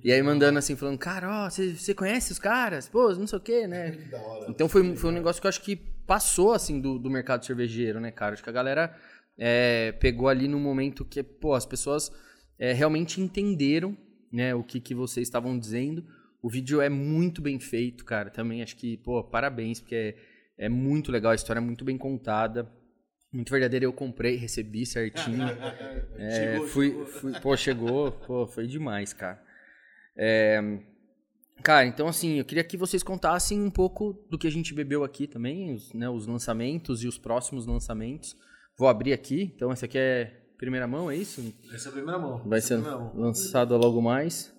E aí mandando assim, falando, cara, ó, você conhece os caras? Pô, não sei o quê, né? <laughs> que da hora. Então foi, foi um negócio que eu acho que passou, assim, do, do mercado cervejeiro, né, cara? Acho que a galera é, pegou ali num momento que, pô, as pessoas é, realmente entenderam, né, o que, que vocês estavam dizendo. O vídeo é muito bem feito, cara. Também acho que, pô, parabéns, porque é, é muito legal, a história é muito bem contada. Muito verdadeira, eu comprei, recebi certinho. <laughs> É, Chegou, fui, chegou. fui- pô, chegou, pô, foi demais, cara. É, cara, então assim, eu queria que vocês contassem um pouco do que a gente bebeu aqui também, os, né, os lançamentos e os próximos lançamentos. Vou abrir aqui, então essa aqui é primeira mão, é isso? Essa é a primeira mão. Vai Essa ser é a primeira mão. lançado logo mais.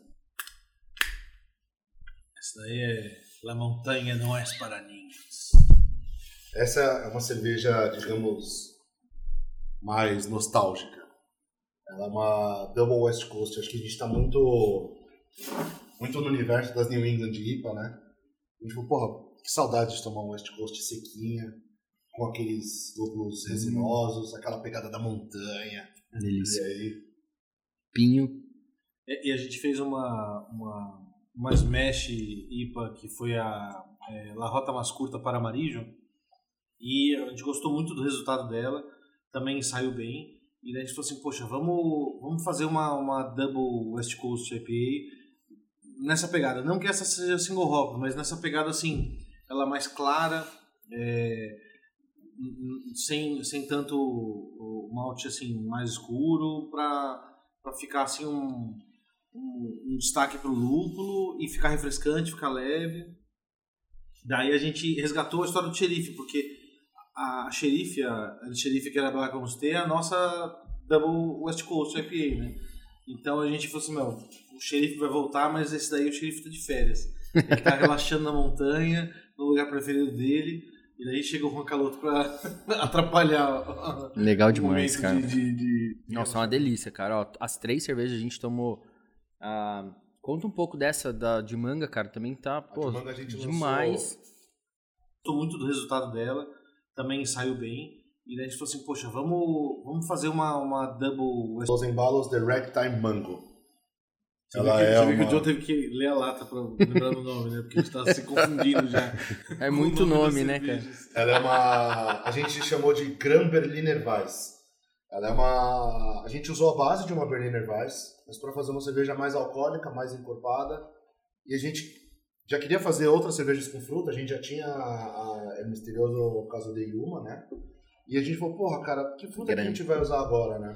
Essa daí é La Montanha Não É Para Ninhos. Essa é uma cerveja, digamos, mais nostálgica. Ela é uma Double West Coast. Acho que a gente está muito, muito no universo das New England IPA, né? A gente falou, porra, que saudade de tomar um West Coast sequinha, com aqueles lúpulos resinosos, aquela pegada da montanha. Delícia. E aí, Pinho. E, e a gente fez uma, uma, uma Smash IPA que foi a é, La Rota Mais Curta para Marijo. E a gente gostou muito do resultado dela. Também saiu bem. E daí a gente falou assim, poxa, vamos, vamos fazer uma, uma Double West Coast IPA nessa pegada. Não que essa seja single hop, mas nessa pegada assim, ela é mais clara, é, sem, sem tanto malte assim mais escuro para ficar assim um, um, um destaque para o lúpulo e ficar refrescante, ficar leve. Daí a gente resgatou a história do xerife, porque a xerife, a, a xerife que era Black Homestay, é a nossa Double West Coast IPA, né? Então a gente falou assim, meu, o xerife vai voltar, mas esse daí o xerife tá de férias. Ele tá relaxando na montanha, no lugar preferido dele. E daí chega o Juan Caloto pra <laughs> atrapalhar. Legal o demais, cara. De, de, de- Nossa, é uma delícia, cara. Ó, as três cervejas a gente tomou. ah, conta um pouco dessa da, de manga, cara. Também tá, pô, de manga a gente demais. Gostou muito do resultado dela, também saiu bem. E daí a gente falou assim, poxa, vamos, vamos fazer uma, uma double Los embalos de Ragtime Mango. Você viu Ela que, é viu que uma- o John teve que ler a lata pra lembrar do nome, né? Porque a gente tá se confundindo já. <laughs> É o muito nome, das né, cara? cervejas. Ela é uma. A gente chamou de Gran Berliner Weiss. Ela é uma. A gente usou a base de uma Berliner Weiss, mas para fazer uma cerveja mais alcoólica, mais encorpada. E a gente já queria fazer outras cervejas com fruta. A gente já tinha a, a misterioso caso de Yuma, né? E a gente falou, porra, cara, que fruta que a Grande. gente vai usar agora, né?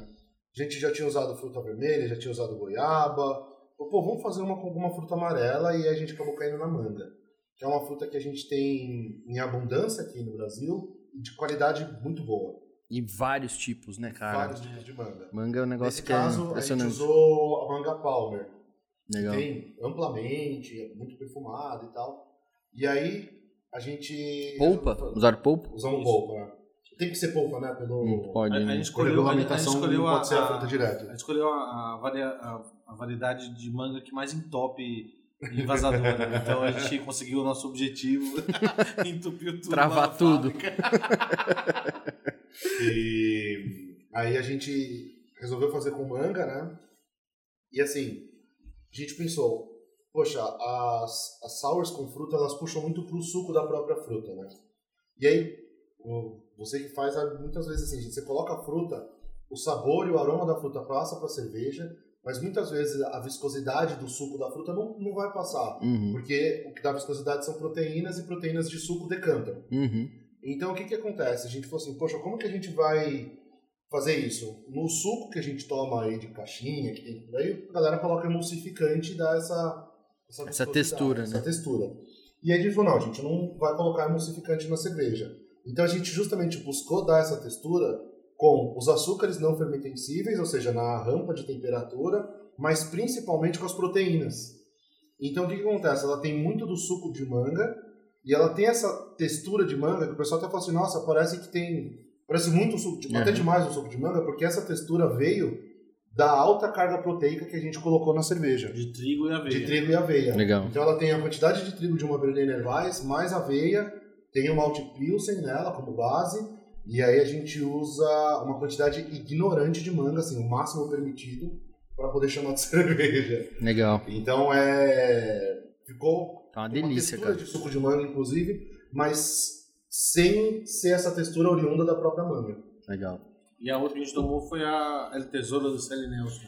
A gente já tinha usado fruta vermelha, já tinha usado goiaba. Falou, Pô, vamos fazer uma com alguma fruta amarela e a gente acabou caindo na manga que é uma fruta que a gente tem em abundância aqui no Brasil e de qualidade muito boa. E vários tipos, né, cara? Vários tipos de manga. Manga é um negócio Nesse que caso, é a gente impressionante. usou a manga Palmer, que Legal. tem amplamente, é muito perfumada e tal. E aí, a gente... Polpa? Usaram polpa? Usamos polpa, né? Tem que ser polpa, né? Pelo... Não pode, A, a né? gente Por escolheu, a, gente regulamentação, escolheu não a, pode ser a a- fruta direto. a gente escolheu a, a, varia- a- a variedade de manga que mais entope envasadora. né? <laughs> Então a gente conseguiu o nosso objetivo, <laughs> entupiu tudo. Travar tudo. <laughs> E aí a gente resolveu fazer com manga, né? E assim, a gente pensou, poxa, as, as sours com fruta, elas puxam muito pro suco da própria fruta, né? E aí, o- você que faz, muitas vezes assim, você coloca a fruta, o sabor e o aroma da fruta passa pra cerveja, mas muitas vezes a viscosidade do suco da fruta não, não vai passar. Uhum, Porque o que dá viscosidade são proteínas e proteínas de suco decantam. uhum. Então, o que que acontece? A gente falou assim, poxa, como que a gente vai fazer isso? No suco que a gente toma aí de caixinha, que tem por aí, a galera coloca emulsificante e dá essa... Essa, Essa textura, essa né? textura. E aí a gente falou, não, a gente não vai colocar emulsificante na cerveja. Então, a gente justamente buscou dar essa textura com os açúcares não fermentensíveis, ou seja, na rampa de temperatura, mas principalmente com as proteínas. Então, o que, que acontece? Ela tem muito do suco de manga, e ela tem essa textura de manga que o pessoal até fala assim, nossa, parece que tem. Parece muito suco de Uhum. até demais o suco de manga, porque essa textura veio da alta carga proteica que a gente colocou na cerveja. De trigo e aveia. De trigo e aveia. Legal. Então ela tem a quantidade de trigo de uma Berliner Weiss, mais aveia, tem o malte Pilsen nela como base, e aí a gente usa uma quantidade ignorante de manga, assim, o máximo permitido, para poder chamar de <laughs> cerveja. Legal. Então é. Ficou Tá uma uma delícia, textura cara. de suco de manga, inclusive, mas sem ser essa textura oriunda da própria manga. Legal. E a outra que a gente tomou foi a El Tesouro do Sally Nelson.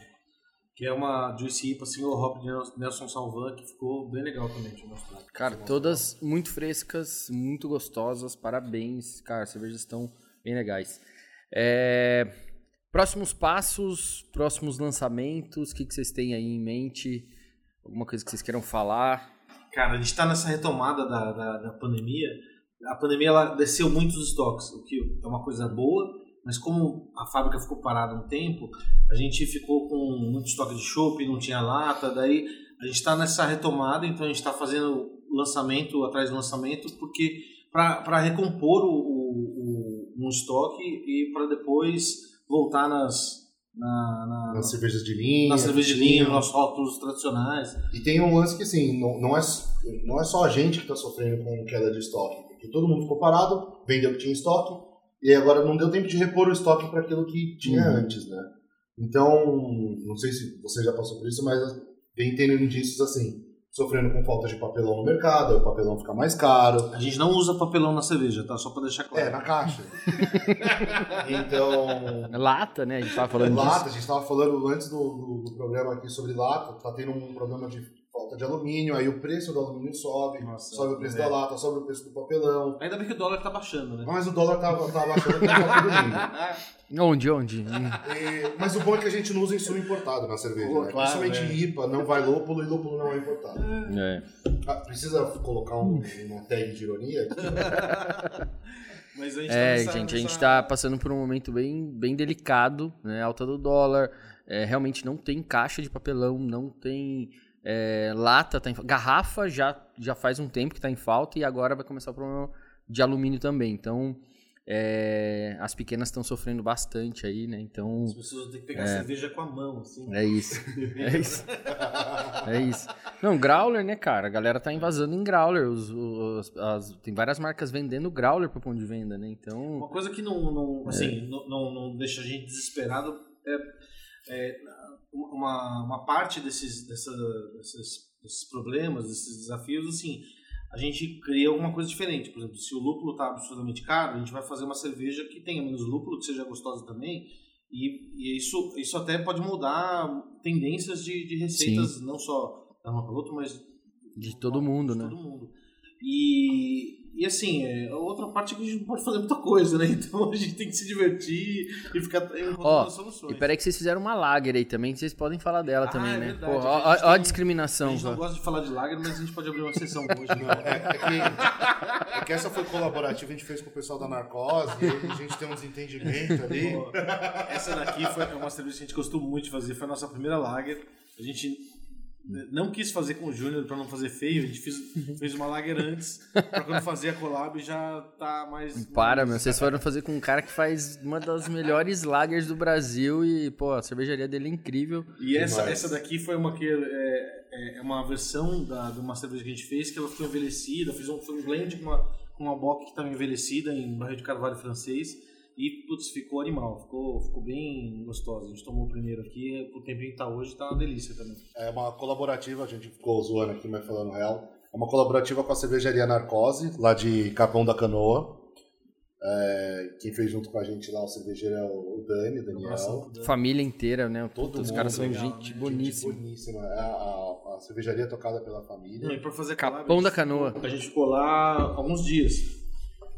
Que é uma Juicy IPA single hop de Nelson Salvan, que ficou bem legal também. Eu mostrar. Cara, todas muito frescas, muito gostosas. Parabéns, cara. As cervejas estão bem legais. É, Próximos passos, próximos lançamentos, o que, que vocês têm aí em mente? Alguma coisa que vocês queiram falar? Cara, a gente tá nessa retomada da, da, da pandemia. A pandemia ela desceu muito os estoques, o que é uma coisa boa, mas como a fábrica ficou parada um tempo, a gente ficou com muito estoque de chopp, não tinha lata, daí a gente está nessa retomada, então a gente está fazendo lançamento atrás do lançamento, porque para recompor o, o, o, um estoque e para depois voltar nas, na, na, Nas cervejas de linha. na cerveja de linha, nos rótulos tradicionais. E tem um lance que, assim, não, não, é, não é só a gente que está sofrendo com queda de estoque. Porque todo mundo ficou parado, vendeu o que tinha estoque, e agora não deu tempo de repor o estoque para aquilo que tinha Uhum. antes, né? Então, não sei se você já passou por isso, mas vem tendo indícios assim, sofrendo com falta de papelão no mercado, aí o papelão fica mais caro. A gente não usa papelão na cerveja, tá? Só para deixar claro. É, na caixa. <laughs> então, Lata, né? A gente tava falando lata, disso. a gente estava falando antes do, do, do programa aqui sobre lata, tá tendo um problema de falta de alumínio, aí o preço do alumínio sobe, Nossa, sobe o preço é. da lata, sobe o preço do papelão. Ainda bem que o dólar tá baixando, né? Mas o dólar tá, tá baixando, tá. <laughs> Onde, onde? E- mas o bom é que a gente não usa insumo importado na cerveja, Pô, né? claro, Principalmente é. IPA, não vai lúpulo e lúpulo não é importado. É. Ah, precisa colocar um, uma tag de ironia aqui? <laughs> Mas a gente É, tá nessa, gente, a gente nessa- tá passando por um momento bem, bem delicado, né? Alta do dólar, é, realmente não tem caixa de papelão, não tem é, lata, tá em fa- garrafa já, já faz um tempo que tá em falta e agora vai começar o problema de alumínio também. Então, é, as pequenas estão sofrendo bastante aí, né? Então, As pessoas ter que pegar cerveja com a mão, assim. é isso. <laughs> É isso. É isso. Não, Growler, né, cara? A galera tá invasando em Growler. Os, os- as- tem várias marcas vendendo Growler pro ponto de venda, né? Então, Uma coisa que não, não, assim, não, não, não deixa a gente desesperado é, é uma, uma parte desses, dessa, desses, desses problemas, desses desafios, assim, a gente cria alguma coisa diferente. Por exemplo, se o lúpulo está absolutamente caro, a gente vai fazer uma cerveja que tenha menos lúpulo, que seja gostosa também. E, e isso, isso até pode mudar tendências de, de receitas, não só da uma para outra, mas De todo mundo, de né? todo mundo. E, e assim, é, a outra parte é que a gente não pode fazer muita coisa, né? <laughs> Então a gente tem que se divertir e ficar encontrando Ó, soluções. E peraí que vocês fizeram uma lager aí também, que vocês podem falar dela Ah, também, é né? verdade, Pô, a ó, a tem- A discriminação. gente não gosta de falar de lager, mas a gente pode abrir uma sessão <laughs> hoje. Né? É, é que, é que essa foi colaborativa, a gente fez com o pessoal da Narcose, a gente tem um desentendimento ali. Pô, Essa daqui foi uma cerveja que a gente gostou muito de fazer, foi a nossa primeira lager. A gente não quis fazer com o Júnior para não fazer feio, a gente fez, <laughs> fez uma lager antes, para quando fazer a collab já tá mais. Para, meu. Vocês foram fazer com um cara que faz uma das melhores lagers do Brasil e, pô, a cervejaria dele é incrível. E essa, essa daqui foi uma que é, é uma versão da, de uma cerveja que a gente fez que ela ficou envelhecida. Fiz um, foi um blend com uma, com uma bock que estava envelhecida em barril de carvalho francês. E, putz, ficou animal. Ficou, ficou bem gostosa. A gente tomou o primeiro aqui. O tempinho que tá hoje tá uma delícia também. É uma colaborativa, a gente ficou zoando aqui, mas falando real. É uma colaborativa com a cervejaria Narcose, lá de Capão da Canoa. É, quem fez junto com a gente lá o cervejeiro é o Dani, o Daniel. Nossa, Família inteira, né? Todo Todos os caras são legal, gente né? boníssima. boníssima. É a, a- a cervejaria é tocada pela família. e pra fazer Capão da Canoa. A gente ficou lá alguns dias.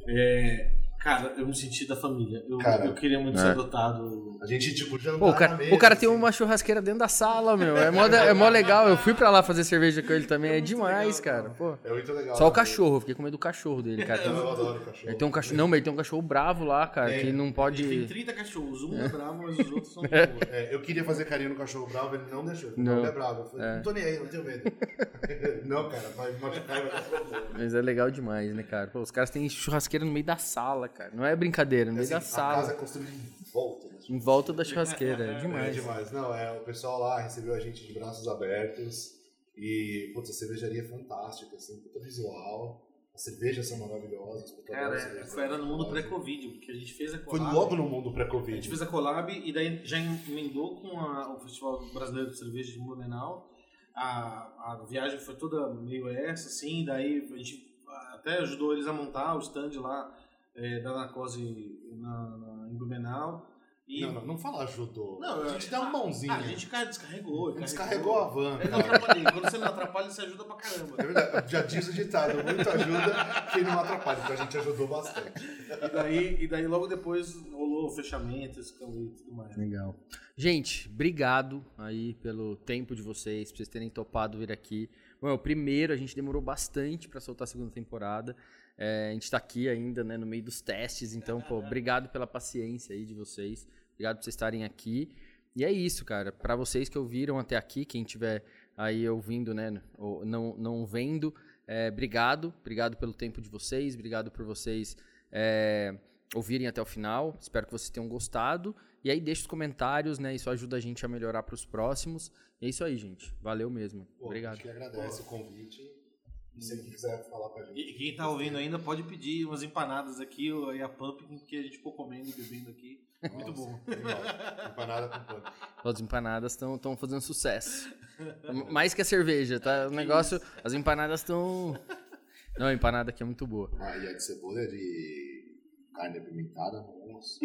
É, cara, eu me senti da família. Eu, Cara, eu queria muito é. ser adotado. A gente, tipo, jantar Pô, o cara, na mesa, o cara tem assim. uma churrasqueira dentro da sala, meu. É mó, é mó legal. Eu fui pra lá fazer cerveja com ele também. É demais, cara. Pô. É muito legal. Só o cachorro, eu fiquei com medo do cachorro dele, cara. Tem- <laughs> Eu adoro cachorro. Ele tem um cachorro. Não, mas ele tem um cachorro bravo lá, cara, Tem. que não Tem pode. 30 cachorros, um é bravo, mas os outros são <laughs> É. É, eu queria fazer carinho no cachorro bravo, ele não deixou. Ele Não. Não, ele é bravo. Eu falei, É. não tô nem aí, não tenho medo. <laughs> não, cara, vai machucar. Mas é legal demais, né, cara? Pô, os caras têm churrasqueira no meio da sala, cara. Não é brincadeira, no meio da Assim, A casa é sala. construída em volta. Né? Em volta da churrasqueira. É É demais. demais. Não, é, o pessoal lá recebeu a gente de braços abertos. E, putz, a cervejaria é fantástica, assim, puta visual. As cervejas são maravilhosas. Cara, cerveja foi, era no mundo pré-Covid, porque a gente fez a Foi collab. logo no mundo A gente pré-Covid. fez a collab e daí já emendou com a- o Festival Brasileiro de Cerveja de Blumenau. A, a viagem foi toda meio essa, assim, daí a gente até ajudou eles a montar o stand lá é, da Narcose na, na, em Blumenau. E, Não, não, não fala ajudou. Não, a gente dá uma mãozinha. Ah, a gente cara, descarregou. Descarregou a van, Eu não cara. atrapalhei. Quando você não atrapalha, você ajuda pra caramba. É verdade, já diz o ditado, muito ajuda quem não atrapalha, então a gente ajudou bastante. E daí, e daí logo depois rolou o fechamento esse caminho e tudo mais. Legal. Gente, obrigado aí pelo tempo de vocês, por vocês terem topado vir aqui. Bom, é o primeiro, a gente demorou bastante pra soltar a segunda temporada. É, a gente tá aqui ainda, né, no meio dos testes, então, pô, obrigado pela paciência aí de vocês. Obrigado por vocês estarem aqui. E é isso, cara. Pra vocês que ouviram até aqui, quem tiver aí ouvindo, né, ou não, não vendo, é, obrigado. Obrigado pelo tempo de vocês, obrigado por vocês é, ouvirem até o final. Espero que vocês tenham gostado. E aí deixa os comentários, né? Isso ajuda a gente a melhorar para os próximos. E é isso aí, gente. Valeu mesmo. Pô, Obrigado. A gente que agradece o convite. E se alguém quiser falar com a gente. E quem tá ouvindo ainda pode pedir umas empanadas aqui e a pumpkin que a gente ficou comendo e bebendo aqui. Muito Nossa, bom. Empanada com pão. As empanadas estão fazendo sucesso. Mais que a cerveja, tá? O negócio. As empanadas estão. Não, a empanada aqui é muito boa. Ah, e a de cebola é de carne apimentada, nossa.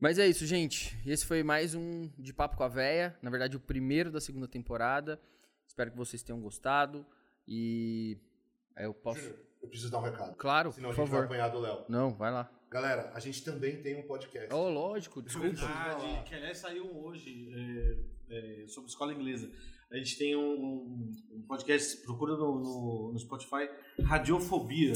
Mas é isso, gente. Esse foi mais um de Papo com a Véia. Na verdade, o primeiro da segunda temporada. Espero que vocês tenham gostado. E aí eu posso. Júnior, eu preciso dar um recado. Claro, Senão a por gente vai apanhar do Léo. Não, vai lá. Galera, a gente também tem um podcast. Oh, lógico, desculpa. Verdade, que aliás saiu hoje é, é, sobre escola inglesa. A gente tem um, um- um podcast, procura no, no, no Spotify, Radiofobia,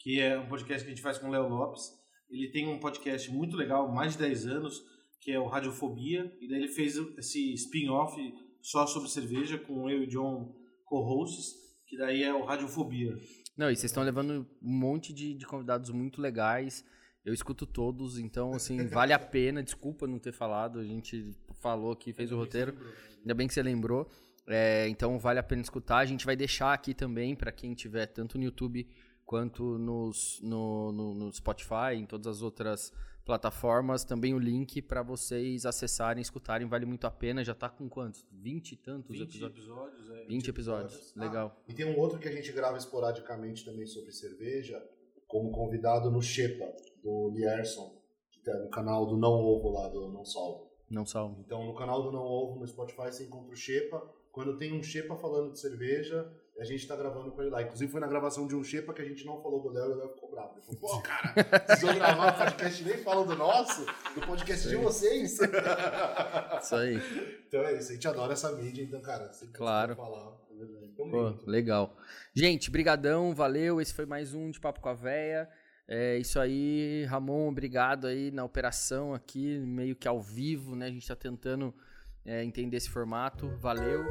que é um podcast que a gente faz com o Léo Lopes. Ele tem um podcast muito legal, mais de 10 anos, que é o Radiofobia, e daí ele fez esse spin-off só sobre cerveja, com eu e o John co-hosts, que daí é o Radiofobia. Não, e vocês estão levando um monte de, de convidados muito legais. Eu escuto todos, então, assim, <laughs> vale a pena. Desculpa não ter falado, a gente falou aqui, fez o roteiro. Ainda bem que você lembrou. É, então, vale a pena escutar. A gente vai deixar aqui também, para quem tiver tanto no YouTube quanto nos, no, no, no Spotify, em todas as outras plataformas, também o link para vocês acessarem, escutarem. Vale muito a pena. Já tá com quantos? 20 e tantos 20 episódios? episódios. é. 20 episódios. Legal. E tem um outro que a gente grava esporadicamente também sobre cerveja, como convidado no Shepa, do Lierson, que tá no canal do Não Ovo lá, do Não Salvo. Não salvo. Então, no canal do Não Ovo, no Spotify, você encontra o Shepa. Quando tem um Shepa falando de cerveja, a gente tá gravando com ele lá. Inclusive, foi na gravação de um Shepa que a gente não falou do Léo e o Léo ficou bravo. Ele falou, pô, cara, precisou gravar um podcast nem falou do nosso, do podcast de vocês. Isso aí. então é isso, a gente adora essa mídia, então, cara, você Claro. falar. Então, Pô, legal. Gente, brigadão, valeu. Esse foi mais um de Papo com a Véia. É isso aí, Ramon, obrigado aí na operação aqui, meio que ao vivo, né? A gente tá tentando é, entender esse formato. Valeu.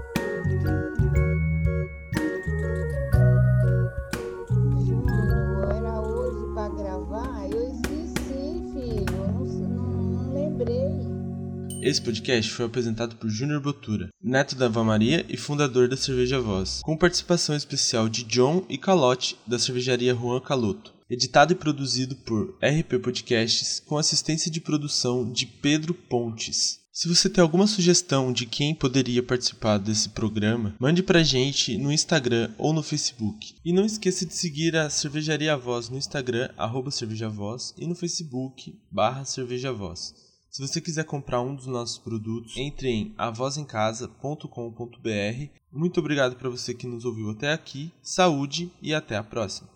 Esse podcast foi apresentado por Júnior Botura, neto da Ava Maria e fundador da Cerveja Voz, com participação especial de John e Calote, da cervejaria Juan Caloto. Editado e produzido por RP Podcasts, com assistência de produção de Pedro Pontes. Se você tem alguma sugestão de quem poderia participar desse programa, mande pra gente no Instagram ou no Facebook. E não esqueça de seguir a Cervejaria Voz no Instagram, arroba cervejavoz, e no Facebook, barra cervejavoz. Se você quiser comprar um dos nossos produtos, entre em avozencasa.com.br. Muito obrigado para você que nos ouviu até aqui. Saúde e até a próxima.